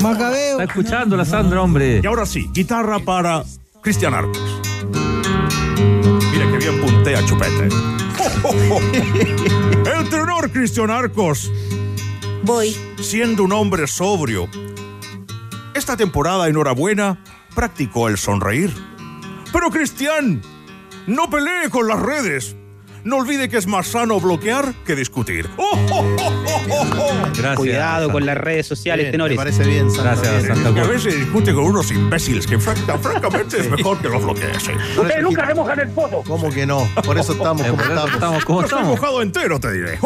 Macabeo. Está escuchando la Sandra, hombre. Y ahora sí, guitarra para Cristian Arcos. Bien puntea Chupete. [LAUGHS] El tenor Cristian Arcos, Voy. siendo un hombre sobrio, esta temporada, enhorabuena, practicó el sonreír. Pero Cristian, no pelee con las redes. No olvide que es más sano bloquear que discutir. Gracias. Cuidado con las redes sociales, Bien, tenores. Me parece bien, Santa. Gracias, bien. Santa Que a veces discute con unos imbéciles que franca- [LAUGHS] francamente es mejor que los bloquees. sí. Ustedes nunca remojan el poto. ¿Cómo que no? Por eso estamos Eh, como estamos. estamos como estamos. mojado entero, te diré.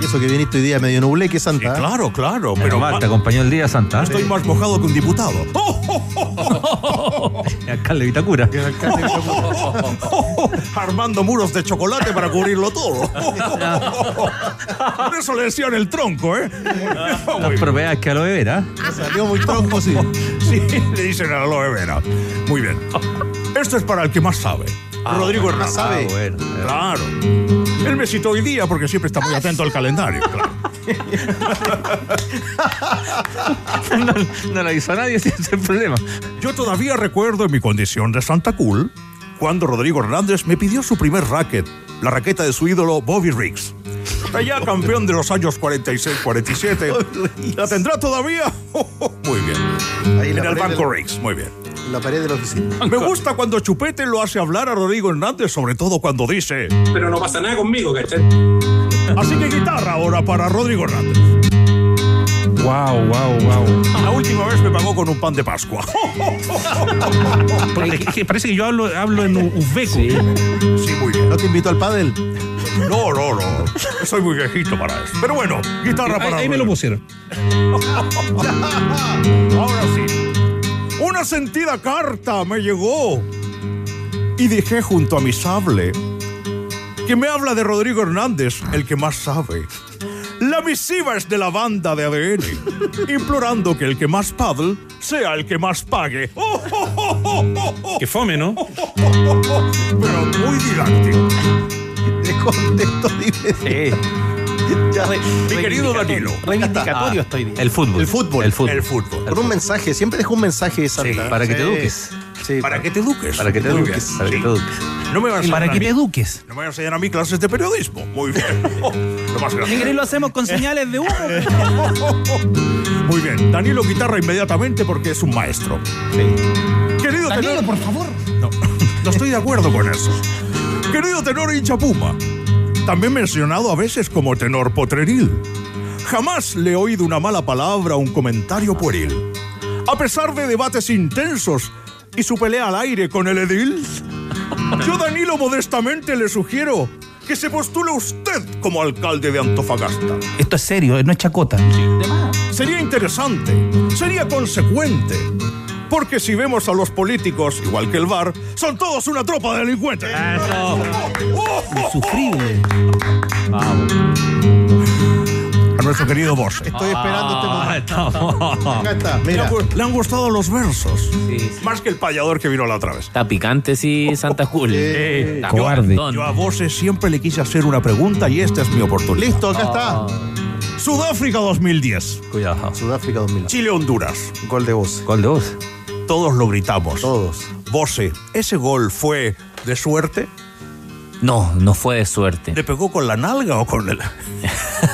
Y eso que viniste hoy día medio nublé que Sí, Santa. ¿eh? claro, claro, Pero pero mal, te acompañó el día, Santa. estoy más mojado que un diputado. Alcalde Vitacura. Que el alcalde me preocupa. [LAUGHS] Armando muros de chocolate para cubrirlo todo. [LAUGHS] Por eso le decían el tronco, ¿eh? [LAUGHS] Muy Las bien. propiedades que aloe vera. Salió muy tronco, sí. Sí, le dicen a la aloe vera. Muy bien. Esto es para el que más sabe. Rodrigo Hernández. sabe. Ah, bueno. Claro. Él me citó hoy día porque siempre está muy atento al calendario, claro. [LAUGHS] No, no lo hizo nadie, ese es el problema. Yo todavía recuerdo en mi condición de Santa Cool cuando Rodrigo Hernández me pidió su primer racket, la raqueta de su ídolo Bobby Riggs. Allá campeón de los años 46-47. ¿La tendrá todavía? [LAUGHS] Muy bien. Ahí En el Banco Riggs, muy bien. La pared de la oficina. Me gusta cuando Chupete lo hace hablar a Rodrigo Hernández, sobre todo cuando dice. Pero no pasa nada conmigo, ¿cachai? Así que guitarra ahora para Rodrigo Hernández. Wow, wow, wow. La última vez me pagó con un pan de Pascua. [LAUGHS] Porque es que parece que yo hablo, hablo en uzbeco. Sí, muy bien. ¿No te invito al pádel? No, no, no. Soy muy viejito para eso. Pero bueno, guitarra Ahí, para ahí me lo pusieron. [LAUGHS] Ahora sí. Una sentida carta me llegó. Y dejé junto a mi sable que me habla de Rodrigo Hernández, el que más sabe. La misiva es de la banda de ADN, implorando que el que más paddle sea el que más pague. [LAUGHS] Que fome, ¿no? Pero muy didáctico. De contexto, dime. Ya, Mi querido Danilo. Reivindicatorio estoy diciendo. El fútbol. El fútbol. El fútbol. El fútbol. Con un mensaje, siempre dejo un mensaje Santa. para que te Sí. eduques. Sí, Para que te eduques. Para que te eduques. bien. Para que Sí. te eduques. No me vas a Para enseñar que a te mí- eduques. No me vas a enseñar a mí clases de periodismo. Muy bien. [LAUGHS] Lo más querés lo hacemos con señales de humo. [LAUGHS] Muy bien. Danilo guitarra inmediatamente porque es un maestro. Querido Danilo, tenor. por favor. No, [LAUGHS] no estoy de acuerdo con eso. Querido tenor hincha puma, también mencionado a veces como tenor potreril. Jamás le he oído una mala palabra o un comentario pueril. A pesar de debates intensos y su pelea al aire con el edil, [LAUGHS] yo Danilo modestamente le sugiero que se postule usted como alcalde de Antofagasta. Esto es serio, no es chacota. Sería interesante, sería consecuente. Porque si vemos a los políticos, igual que el VAR, son todos una tropa de delincuentes. Insufrible. Vamos. Nuestro querido Bosch. Estoy esperando este momento. Acá está, Le mira. le han gustado los versos. Sí, sí. Más que el payador que vino la otra vez. Está picante, sí, Santa Julia. Está Cobarde. Yo a Bose siempre le quise hacer una pregunta y esta es mi oportunidad. Listo, acá está. Sudáfrica 2010. Cuidado. Sudáfrica 2000. Chile-Honduras. Gol de voz. Gol de voz. Todos lo gritamos. Todos. Bose, ¿ese gol fue de suerte? No, no fue de suerte. ¿Le pegó con la nalga o con el.?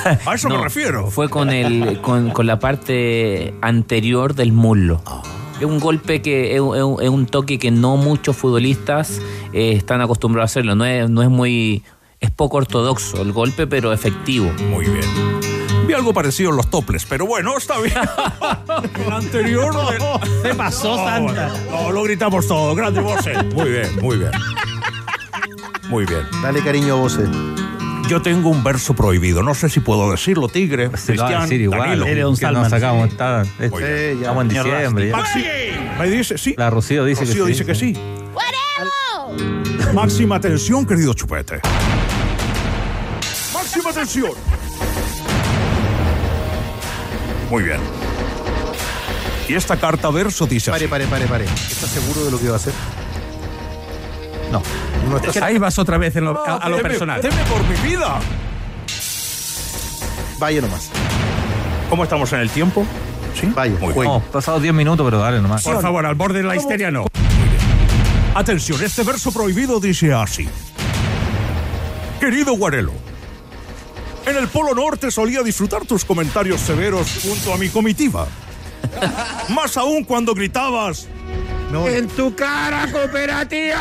[LAUGHS] A eso me refiero. Fue con, el, con, con la parte anterior del muslo. Ah. Es un golpe que es, un- es toque que no muchos futbolistas eh, están acostumbrados a hacerlo. No es, no es muy. Es poco ortodoxo el golpe, pero efectivo. Muy bien. Vi algo parecido en los toples, pero bueno, está bien. [LAUGHS] el anterior. del- Se pasó, No, Santa. No, lo gritamos todo. Grande Bose. Muy bien, muy bien. Muy bien. Dale cariño a vos. Yo tengo un verso prohibido. No sé si puedo decirlo, Tigre. Se lo va a decir igual. Danilo. Eres un que nos Salman, sacamos. Está, estamos en diciembre. ya. Maxi, me dice, sí. La Rocío dice Rocío que sí. dice que sí. Máxima atención, querido chupete. Máxima atención. Muy bien. Y esta carta verso dice Pare, así. pare, pare, pare. ¿Estás seguro de lo que va a hacer? No. No estás Ahí vas otra vez en lo- a, a lo Teme- personal. Teme por mi vida. Vaya nomás. ¿Cómo estamos en el tiempo? ¿Sí? Vaya, Muy bien. No, pasados 10 minutos, pero dale nomás. Por favor, al borde de la histeria no. Atención, este verso prohibido dice así. Querido Guarelo, en el Polo Norte solía disfrutar tus comentarios severos junto a mi comitiva. [LAUGHS] Más aún cuando gritabas. ¡En tu cara, cooperativa!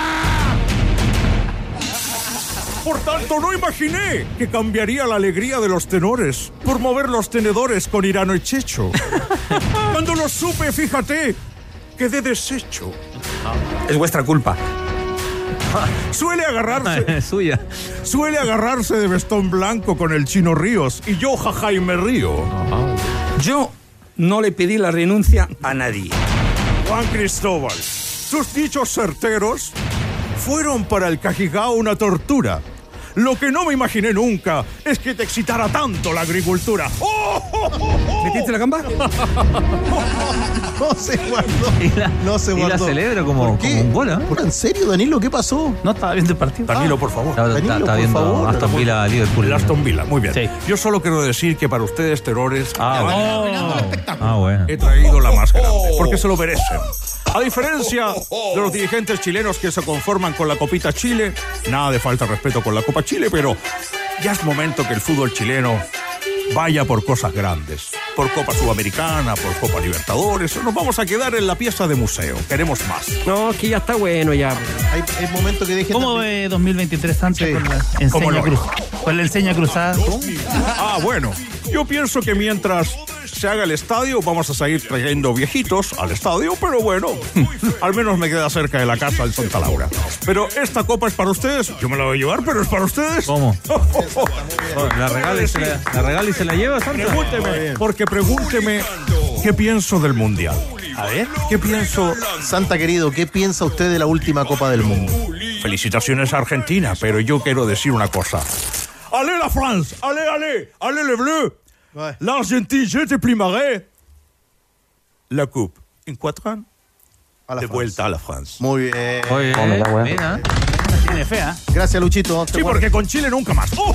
Por tanto, no imaginé que cambiaría la alegría de los tenores por mover los tenedores con Irano y Checho. [LAUGHS] Cuando lo supe, fíjate, quedé deshecho. Es vuestra culpa. Suele agarrarse, [LAUGHS] Es suya. suele agarrarse de vestón blanco con el chino Ríos y yo jaja y me río. Yo no le pedí la renuncia a nadie. Juan Cristóbal, tus dichos certeros fueron para el Cajigao una tortura. Lo que no me imaginé nunca es que te excitara tanto la agricultura. ¡Oh! oh, oh, oh! ¿Metiste la gamba? [LAUGHS] No se guardó. Y la, No se y la guardó. celebra como, ¿Por qué? como un gol, ¿eh? ¿En serio, Danilo? ¿Qué pasó? No estaba viendo el partido. Danilo, por favor. Está, está- Danilo, está por viendo favor. Aston Villa Liverpool. El Aston Villa, muy bien. Sí. Yo solo quiero decir que para ustedes, terrores, Ah, bueno. Ah, bueno. he traído la más grande, porque se lo merecen. A diferencia de los dirigentes chilenos que se conforman con la Copita Chile, nada de falta de respeto con la Copa Chile, pero ya es momento que el fútbol chileno vaya por cosas grandes. Por Copa Sudamericana, por Copa Libertadores. Nos vamos a quedar en la pieza de museo. Queremos más. No, que ya está bueno ya. Hay, hay momentos que dejen. ¿Cómo ve 2023 Sánchez Sí. cruz? Con la enseña cruzada. Ah, bueno. Yo pienso que mientras se haga el estadio, vamos a seguir trayendo viejitos al estadio, pero bueno, [LAUGHS] al menos me queda cerca de la casa en Santa Laura. Pero esta copa es para ustedes. Yo me la voy a llevar, pero es para ustedes. ¿Cómo? [LAUGHS] La regala y se la, la regala y se la lleva, Santa. Pregúnteme, porque pregúnteme qué pienso del Mundial. A ver. ¿Qué pienso? Santa querido, ¿qué piensa usted de la última Copa del Mundo? felicitaciones a Argentina, pero yo quiero decir una cosa. Allez la France, allez, allez, allez les bleus. L'Argentine, je te primerai la coupe. En cuatro ans, de vuelta a la France. Muy bien. Muy bien. La. Bien, ¿ah? Tiene fe, ¿ah? Gracias, Luchito. Sí, porque con Chile nunca más. ¡Oh!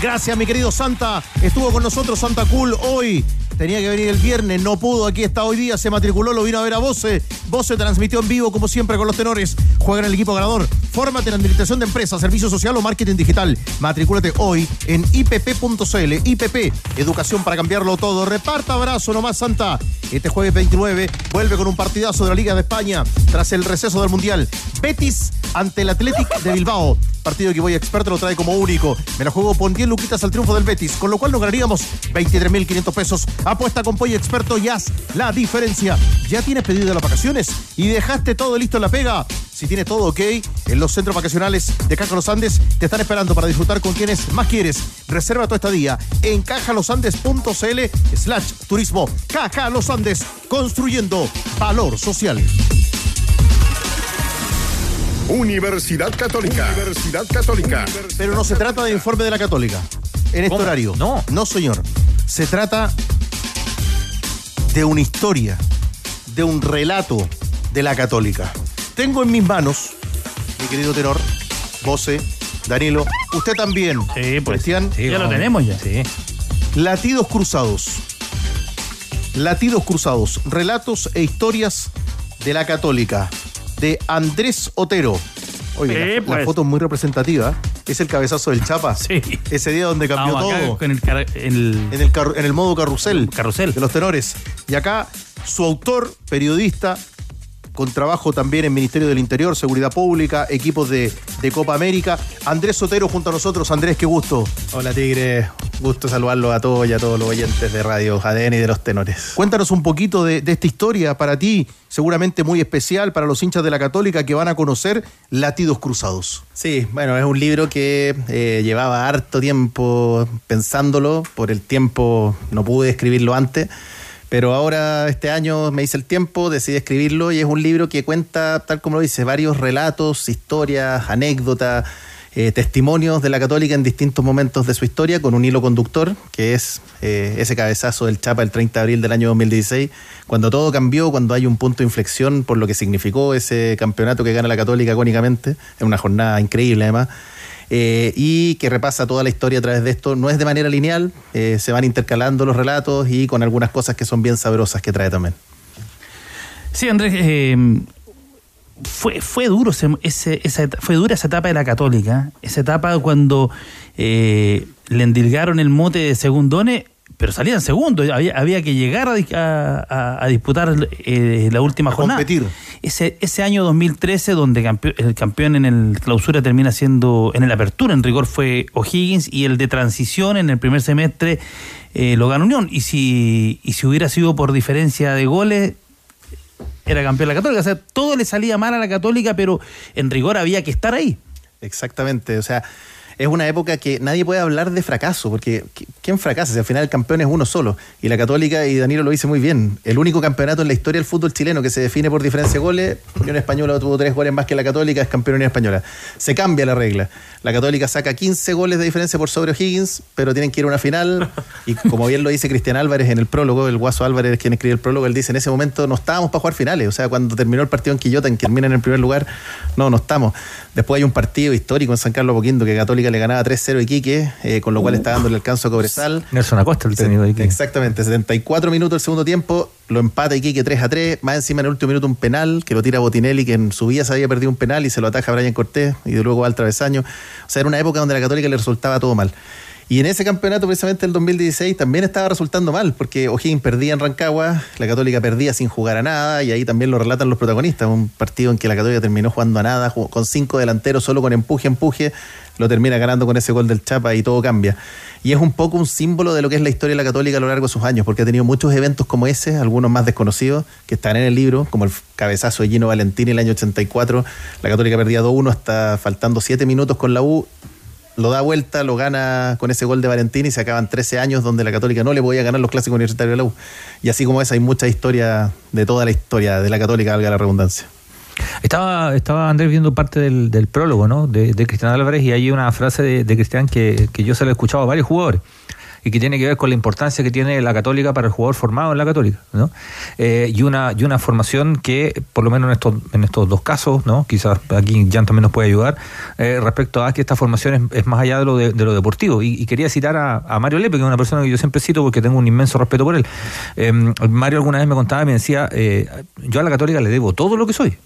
Gracias, mi querido Santa. Estuvo con nosotros Santa Cool hoy. Tenía que venir el viernes, no pudo. Aquí está hoy día, se matriculó, lo vino a ver a Voce. Voce transmitió en vivo, como siempre, con los tenores. Juega en el equipo ganador. Fórmate en administración de empresas, servicio social o marketing digital. Matricúlate hoy en ipp.cl. IPP, educación para cambiarlo todo. Reparta abrazo nomás, Santa. Este jueves 29 vuelve con un partidazo de la Liga de España tras el receso del Mundial. Betis ante el Athletic de Bilbao. Partido que voy experto lo trae como único. Me la juego pon 10 luquitas al triunfo del Betis, con lo cual nos ganaríamos 23.500 pesos. Apuesta con Pollo Experto y haz la diferencia. ¿Ya tienes pedido las vacaciones y dejaste todo listo en la pega? Si tienes todo ok, en los centros vacacionales de Caja Los Andes te están esperando para disfrutar con quienes más quieres. Reserva tu estadía en cajalosandes.cl slash turismo. Caja Los Andes, construyendo valor social. Universidad Católica. Universidad Católica. Pero no se trata de informe de la Católica en este horario. No. No, señor. Se trata de una historia, de un relato de la Católica. Tengo en mis manos, mi querido tenor, Voce, Danilo, usted también, Cristian. ya lo tenemos ya. Sí. Latidos cruzados. Latidos cruzados. Relatos e historias de la Católica. De Andrés Otero. Oye, Sí, la, la foto es muy representativa. Es el cabezazo del Chapa. [LAUGHS] Sí. Ese día donde cambió Vamos todo. con el, car- el- En el, en modo carrusel. Carrusel. De los tenores. Y acá, su autor, periodista, con trabajo también en Ministerio del Interior, Seguridad Pública, equipos de, de Copa América. Andrés Sotero junto a nosotros. Andrés, qué gusto. Hola Tigre, gusto saludarlos a todos y a todos los oyentes de Radio ADN y de los tenores. Cuéntanos un poquito de, de esta historia para ti, seguramente muy especial para los hinchas de la Católica que van a conocer Latidos Cruzados. Sí, bueno, es un libro que eh, llevaba harto tiempo pensándolo, por el tiempo no pude escribirlo antes, pero ahora este año me hice el tiempo, decidí escribirlo y es un libro que cuenta, tal como lo dice, varios relatos, historias, anécdotas, eh, testimonios de la Católica en distintos momentos de su historia con un hilo conductor, que es eh, ese cabezazo del Chapa el 30 de abril del año 2016, cuando todo cambió, cuando hay un punto de inflexión por lo que significó ese campeonato que gana la Católica icónicamente, en una jornada increíble además. eh, y que repasa toda la historia a través de esto. No es de manera lineal, se van intercalando los relatos y con algunas cosas que son bien sabrosas que trae también. Sí, Andrés, fue, fue duro ese, ese- esa, fue dura esa etapa de la Católica, esa etapa cuando eh, le endilgaron el mote de segundones, pero salían segundos, había, había que llegar a, di- a- a- a disputar eh, la última jornada. competir. Ese, ese año 2013, donde el campeón en el clausura termina siendo, en el apertura en rigor fue O'Higgins y el de transición en el primer semestre eh, lo ganó Unión. Y si, y si hubiera sido por diferencia de goles, era campeón la Católica. O sea, todo le salía mal a la Católica, pero en rigor había que estar ahí. Exactamente, o sea, es una época que nadie puede hablar de fracaso, porque ¿qui- ¿quién fracasa? Si al final el campeón es uno solo. Y la Católica, y Danilo lo dice muy bien, el único campeonato en la historia del fútbol chileno que se define por diferencia de goles, Unión Española tuvo tres goles más que la Católica, es campeón Unión Española. Se cambia la regla. La Católica saca 15 goles de diferencia por sobre O'Higgins, pero tienen que ir a una final. Y como bien lo dice Cristian Álvarez en el prólogo, el Guaso Álvarez quien escribe el prólogo, él dice, en ese momento no estábamos para jugar finales. O sea, cuando terminó el partido en Quillota, en que termina en el primer lugar, no, no estamos. Después hay un partido histórico en San Carlos Apoquindo que Católica le ganaba 3-0 a Iquique, eh, con lo cual está dando el alcance a Cobresal. Nelson Acosta, el técnico de Iquique. Exactamente, 74 minutos del segundo tiempo, lo empata Iquique 3 a 3, más encima en el último minuto un penal que lo tira Botinelli, que en su vida se había perdido un penal y se lo ataja a Brian Cortés y luego va al travesaño. O sea, era una época donde a la Católica le resultaba todo mal. Y en ese campeonato, precisamente el 2016, también estaba resultando mal, porque O'Higgins perdía en Rancagua, la Católica perdía sin jugar a nada, y ahí también lo relatan los protagonistas. Un partido en que la Católica terminó jugando a nada, con cinco delanteros, solo con empuje, empuje, lo termina ganando con ese gol del Chapa y todo cambia. Y es un poco un símbolo de lo que es la historia de la Católica a lo largo de sus años, porque ha tenido muchos eventos como ese, algunos más desconocidos, que están en el libro, como el cabezazo de Gino Valentini el año 84. La Católica perdía 2-1 hasta faltando 7 minutos con la U, lo da vuelta, lo gana con ese gol de Valentini y se acaban 13 años donde la Católica no le podía ganar los clásicos universitarios de la U. Y así como esa hay mucha historia de toda la historia de la Católica, valga la redundancia. Estaba, estaba Andrés viendo parte del, prólogo ¿no? de, Cristian Álvarez y hay una frase de, de Cristian que, que yo se la he escuchado a varios jugadores y que tiene que ver con la importancia que tiene la católica para el jugador formado en la católica, ¿no? Eh, y, una, y una formación que, por lo menos en estos, en estos dos casos, ¿no? quizás aquí Jan también nos puede ayudar, eh, respecto a que esta formación es, más allá de lo, de, lo deportivo. Y, quería citar a, Mario Lepe, que es una persona que yo siempre cito porque tengo un inmenso respeto por él. Eh, Mario alguna vez me contaba me decía, eh, yo a la católica le debo todo lo que soy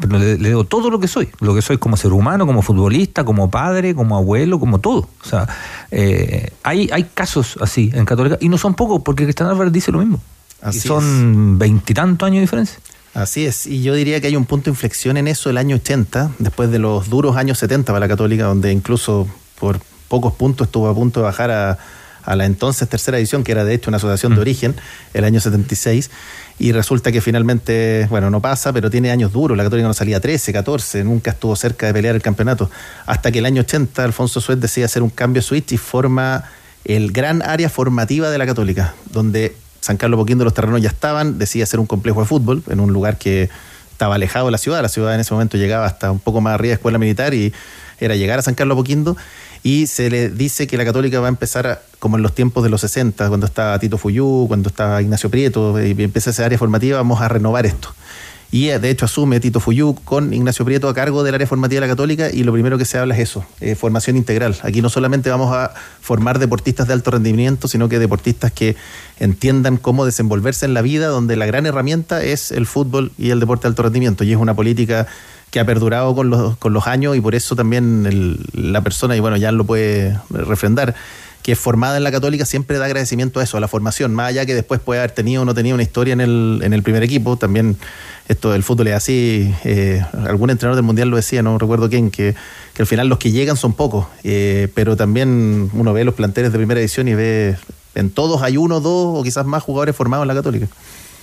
pero le, le, debo todo lo que soy, lo que soy como ser humano, como futbolista, como padre, como abuelo, como todo. O sea, eh, hay, hay casos así en Católica y no son pocos, porque Cristian Álvarez dice lo mismo. Así y son veintitantos años de diferencia. Así es, y yo diría que hay un punto de inflexión en eso el año 80, después de los duros años 70 para la Católica, donde incluso por pocos puntos estuvo a punto de bajar a, a la entonces tercera edición, que era de hecho una asociación mm. de origen, el año 76 y resulta que finalmente, bueno, no pasa, pero tiene años duros. La Católica no salía 13, 14, nunca estuvo cerca de pelear el campeonato. Hasta que el año 80 Alfonso Suez decide hacer un cambio switch y forma el gran área formativa de la Católica, donde San Carlos Poquindo los terrenos ya estaban, decide hacer un complejo de fútbol en un lugar que estaba alejado de la ciudad. La ciudad en ese momento llegaba hasta un poco más arriba de escuela militar y era llegar a San Carlos Poquindo y se le dice que la Católica va a empezar como en los tiempos de los 60, cuando estaba Tito Fuyú, cuando estaba Ignacio Prieto, y empieza esa área formativa, vamos a renovar esto. Y de hecho asume Tito Fuyú con Ignacio Prieto a cargo del área formativa de la Católica y lo primero que se habla es eso, eh, formación integral. Aquí no solamente vamos a formar deportistas de alto rendimiento, sino que deportistas que entiendan cómo desenvolverse en la vida, donde la gran herramienta es el fútbol y el deporte de alto rendimiento. Y es una política que ha perdurado con los, con los años y por eso también el, la persona, y bueno, ya lo puede refrendar, que es formada en la católica siempre da agradecimiento a eso, a la formación, más allá que después puede haber tenido o no tenido una historia en el, en el primer equipo, también esto del fútbol es así, eh, algún entrenador del mundial lo decía, no recuerdo quién, que, que al final los que llegan son pocos, eh, pero también uno ve los planteles de primera edición y ve en todos hay uno, dos o quizás más jugadores formados en la católica.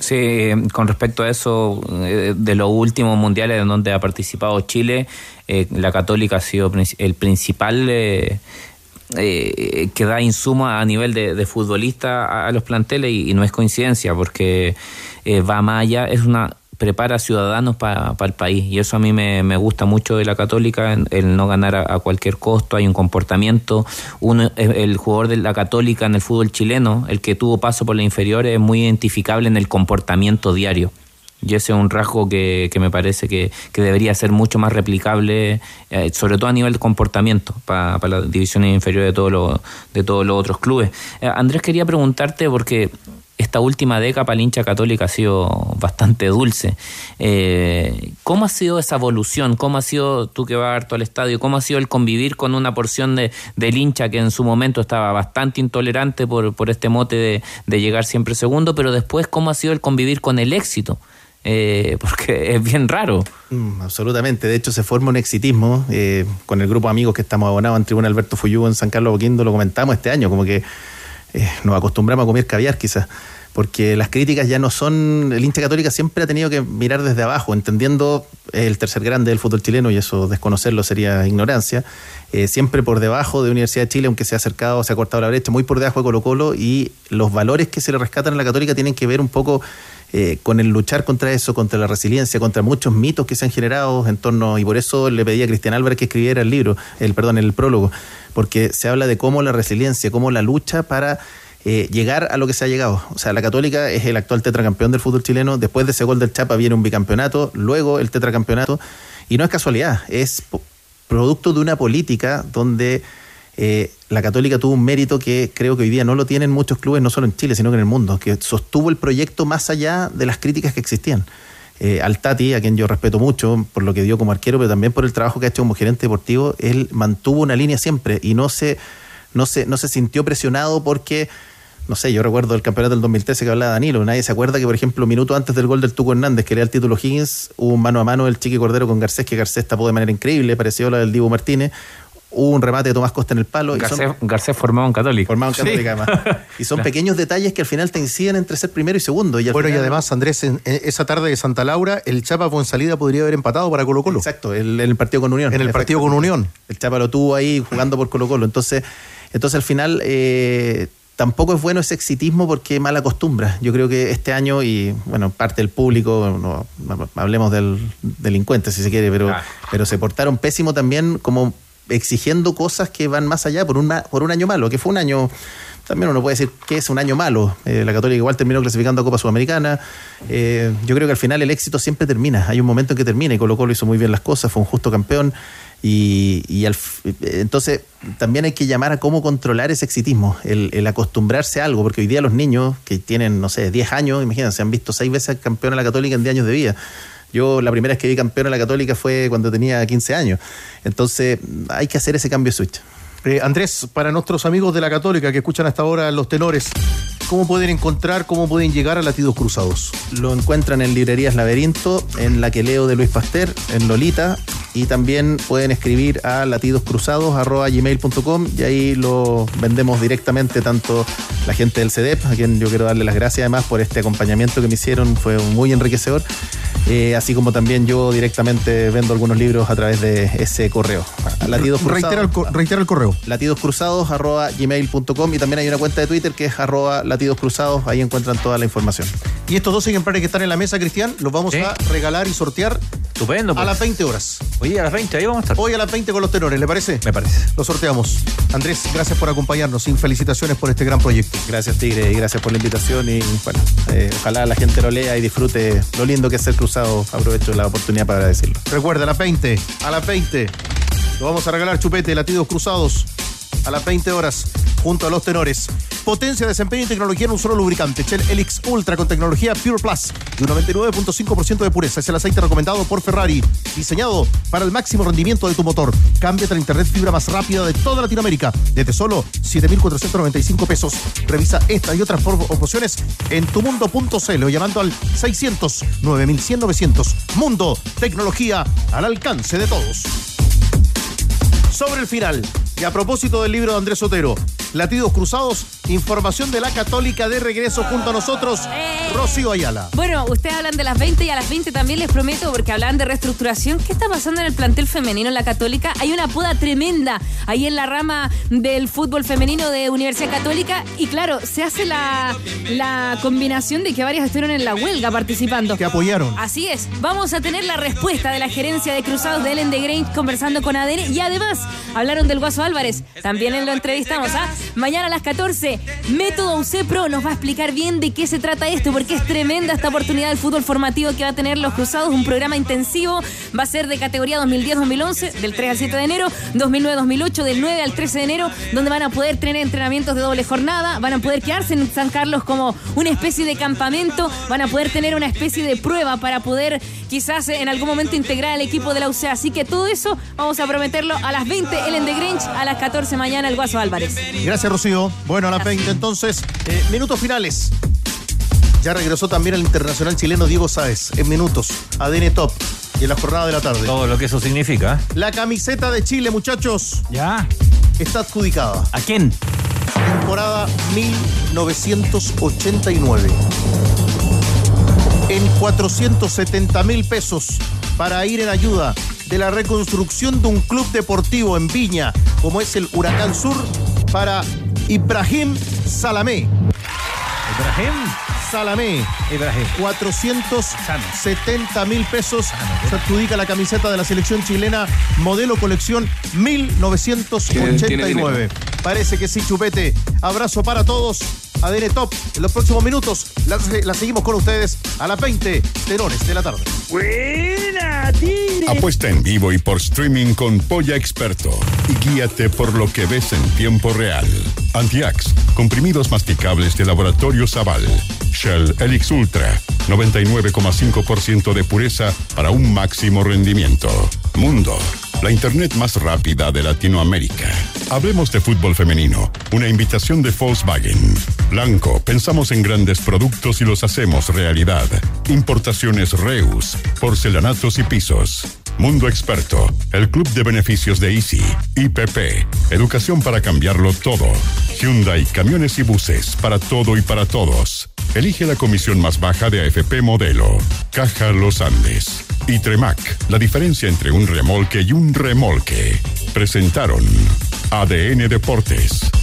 Sí, con respecto a eso, eh, de los últimos mundiales en donde ha participado Chile, eh, la Católica ha sido el principal eh, eh, que da insumo a nivel de, futbolista a, a, los planteles y, y, no es coincidencia porque eh, va más allá, es una prepara ciudadanos para pa el país. Y eso a mí me, gusta mucho de la católica el no ganar a, a, cualquier costo. Hay un comportamiento. Uno el jugador de la católica en el fútbol chileno el que tuvo paso por la inferior es muy identificable en el comportamiento diario y ese es un rasgo que, que me parece que, que, debería ser mucho más replicable, eh, sobre todo a nivel de comportamiento, para pa las divisiones inferiores de, todo lo, de todos los otros clubes. Eh, Andrés, quería preguntarte, porque esta última década para el hincha católica ha sido bastante dulce. Eh, ¿Cómo ha sido esa evolución? ¿Cómo ha sido tú que vas harto al estadio? ¿Cómo ha sido el convivir con una porción de, del hincha que en su momento estaba bastante intolerante por, por este mote de, de llegar siempre segundo, pero después cómo ha sido el convivir con el éxito? Eh, porque [LAUGHS] es bien raro. Mm, absolutamente, de hecho se forma un exitismo eh, con el grupo de amigos que estamos abonados en Tribuna Alberto Fuyú en San Carlos Boquindo, lo comentamos este año, como que eh, nos acostumbramos a comer caviar quizás, porque las críticas ya no son, el hincha católica siempre ha tenido que mirar desde abajo, entendiendo el tercer grande del fútbol chileno y eso desconocerlo sería ignorancia, eh, siempre por debajo de Universidad de Chile, aunque se ha acercado, se ha cortado la brecha, muy por debajo de Colo Colo y los valores que se le rescatan a la católica tienen que ver un poco eh, con el luchar contra eso, contra la resiliencia, contra muchos mitos que se han generado en torno, y por eso le pedí a Cristian Álvarez que escribiera el libro, el perdón, el prólogo, porque se habla de cómo la resiliencia, cómo la lucha para eh, llegar a lo que se ha llegado. O sea, la Católica es el actual tetracampeón del fútbol chileno, después de ese gol del Chapa viene un bicampeonato, luego el tetracampeonato, y no es casualidad, es producto de una política donde eh, la Católica tuvo un mérito que creo que hoy día no lo tienen muchos clubes, no solo en Chile, sino que en el mundo, que sostuvo el proyecto más allá de las críticas que existían. Eh, al Tati, a quien yo respeto mucho por lo que dio como arquero, pero también por el trabajo que ha hecho como gerente deportivo, él mantuvo una línea siempre y no se, no se, no se sintió presionado porque no sé, yo recuerdo el campeonato del 2013 que hablaba Danilo, nadie se acuerda que, por ejemplo, minuto antes del gol del Tuco Hernández, que era el título Higgins, hubo un mano a mano del Chiqui Cordero con Garcés, que Garcés tapó de manera increíble, pareció la del Divo Martínez, hubo un remate de Tomás Costa en el palo. Garcés, y son, Garcés formado en Católica. Formado en Católica, sí. además. [LAUGHS] Y son pequeños detalles que al final te inciden entre ser primero y segundo. Y bueno, final... y además, Andrés, en, en, esa tarde de Santa Laura, el Chapa salida podría haber empatado para Colo Colo. Exacto, en el, el, partido con Unión. En el partido con Unión. El Chapa lo tuvo ahí jugando por Colo Colo. Entonces, entonces al final... Eh, tampoco es bueno ese exitismo porque mal acostumbra. Yo creo que este año, y bueno, parte del público, no, no, hablemos del delincuente si se quiere, pero, pero se portaron pésimo también como exigiendo cosas que van más allá por un, por un año malo, que fue un año, también uno puede decir que es un año malo. Eh, la Católica igual terminó clasificando a Copa Sudamericana. Eh, yo creo que al final el éxito siempre termina. Hay un momento en que termina y Colo Colo hizo muy bien las cosas, fue un justo campeón. Y, al entonces también hay que llamar a cómo controlar ese exitismo, el, el acostumbrarse a algo, porque hoy día los niños que tienen, no sé, 10 años, imagínense, han visto seis veces campeón a la Católica en 10 años de vida. Yo la primera vez que vi campeón a la Católica fue cuando tenía 15 años. Entonces hay que hacer ese cambio de switch. Eh, Andrés, para nuestros amigos de la Católica que escuchan hasta ahora los tenores, ¿cómo pueden encontrar, cómo pueden llegar a Latidos Cruzados? Lo encuentran en librerías Laberinto, en la que leo de Luis Pasteur, en Lolita, y también pueden escribir a latidoscruzados.gmail.com y ahí lo vendemos directamente tanto la gente del CEDEP, a quien yo quiero darle las gracias además por este acompañamiento que me hicieron, fue muy enriquecedor, eh, así como también yo directamente vendo algunos libros a través de ese correo. Latidos Reitera el, co- reitera el correo. latidoscruzados.gmail.com y también hay una cuenta de Twitter que es arroba latidoscruzados, ahí encuentran toda la información. Y estos dos ejemplares que están en la mesa, Cristian, los vamos a regalar y sortear Estupendo. a las 20 horas. Oye, a las 20, ahí vamos a estar. Hoy a las 20 con los tenores, ¿le parece? Me parece. Lo sorteamos. Andrés, gracias por acompañarnos y felicitaciones por este gran proyecto. Gracias Tigre y gracias por la invitación y bueno, eh, ojalá la gente lo lea y disfrute lo lindo que es ser cruzado. Aprovecho la oportunidad para decirlo. Recuerda, a las 20, a las 20, lo vamos a regalar chupete, latidos cruzados, a las 20 horas, junto a los tenores. Potencia, desempeño y tecnología en un solo lubricante. Shell Helix Ultra con tecnología Pure Plus y un 99.5% de pureza. Es el aceite recomendado por Ferrari, diseñado para el máximo rendimiento de tu motor. Cámbiate la internet fibra más rápida de toda Latinoamérica, desde solo 7.495 pesos. Revisa esta y otras opciones en tumundo.cl o llamando al 600 9100 900. Mundo, tecnología al alcance de todos. Sobre el final, y a propósito del libro de Andrés Sotero, Latidos Cruzados, información de la Católica de regreso junto a nosotros, Rocío Ayala. Bueno, ustedes hablan de las 20 y a las 20 también les prometo, porque hablan de reestructuración. ¿Qué está pasando en el plantel femenino en la Católica? Hay una poda tremenda ahí en la rama del fútbol femenino de Universidad Católica. Y claro, se hace la, la combinación de que varias estuvieron en la huelga participando. Que apoyaron. Así es. Vamos a tener la respuesta de la gerencia de Cruzados de Ellen de Grange conversando con ADN. Y además, hablaron del Guaso Álvarez. También lo entrevistamos. ¿ah? Mañana a las 14, Método UCEPRO nos va a explicar bien de qué se trata esto, porque es tremenda esta oportunidad del fútbol formativo que va a tener los Cruzados. Un programa intensivo. Va a ser de categoría 2010-2011, del 3 al 7 de enero, 2009-2008, del 9 al 13 de enero, donde van a poder tener entrenamientos de doble jornada, van a poder quedarse en San Carlos como una especie de campamento, van a poder tener una especie de prueba para poder quizás en algún momento integrar al equipo de la UCE. Así que todo eso vamos a prometerlo a las 20 Ellen de Grinch, a las 14 mañana el Guaso Álvarez. Gracias, Rocío. Bueno, a las 20 entonces, eh, minutos finales. Ya regresó también el internacional chileno Diego Sáez en minutos, ADN Top y en la jornada de la tarde. Todo lo que eso significa. La camiseta de Chile, muchachos. Ya. Está adjudicada. ¿A quién? Temporada 1989. En 470 mil pesos para ir en ayuda de la reconstrucción de un club deportivo en Viña, como es el Huracán Sur, para Ibrahim Salamé. Ibrahim Salamé. Ibrahim. 470 mil pesos. Se adjudica la camiseta de la selección chilena, modelo colección 1989. Parece que sí, Chupete. Abrazo para todos. ADN Top. En los próximos minutos la, la seguimos con ustedes a las 20 tenores de la tarde. Buena, Apuesta en vivo y por streaming con Polla Experto y guíate por lo que ves en tiempo real. Antiax, comprimidos masticables de laboratorio Zaval. Shell Helix Ultra, 99,5% de pureza para un máximo rendimiento. Mundo, la internet más rápida de Latinoamérica. Hablemos de fútbol femenino. Una invitación de Volkswagen. Blanco, pensamos en grandes productos y los hacemos realidad. Importaciones Reus, porcelanatos y pisos. Mundo Experto, el club de beneficios de Easy. IPP, educación para cambiarlo todo. Hyundai, camiones y buses, para todo y para todos. Elige la comisión más baja de AFP Modelo. Caja Los Andes. Y Tremac, la diferencia entre un remolque y un remolque. Presentaron ADN Deportes.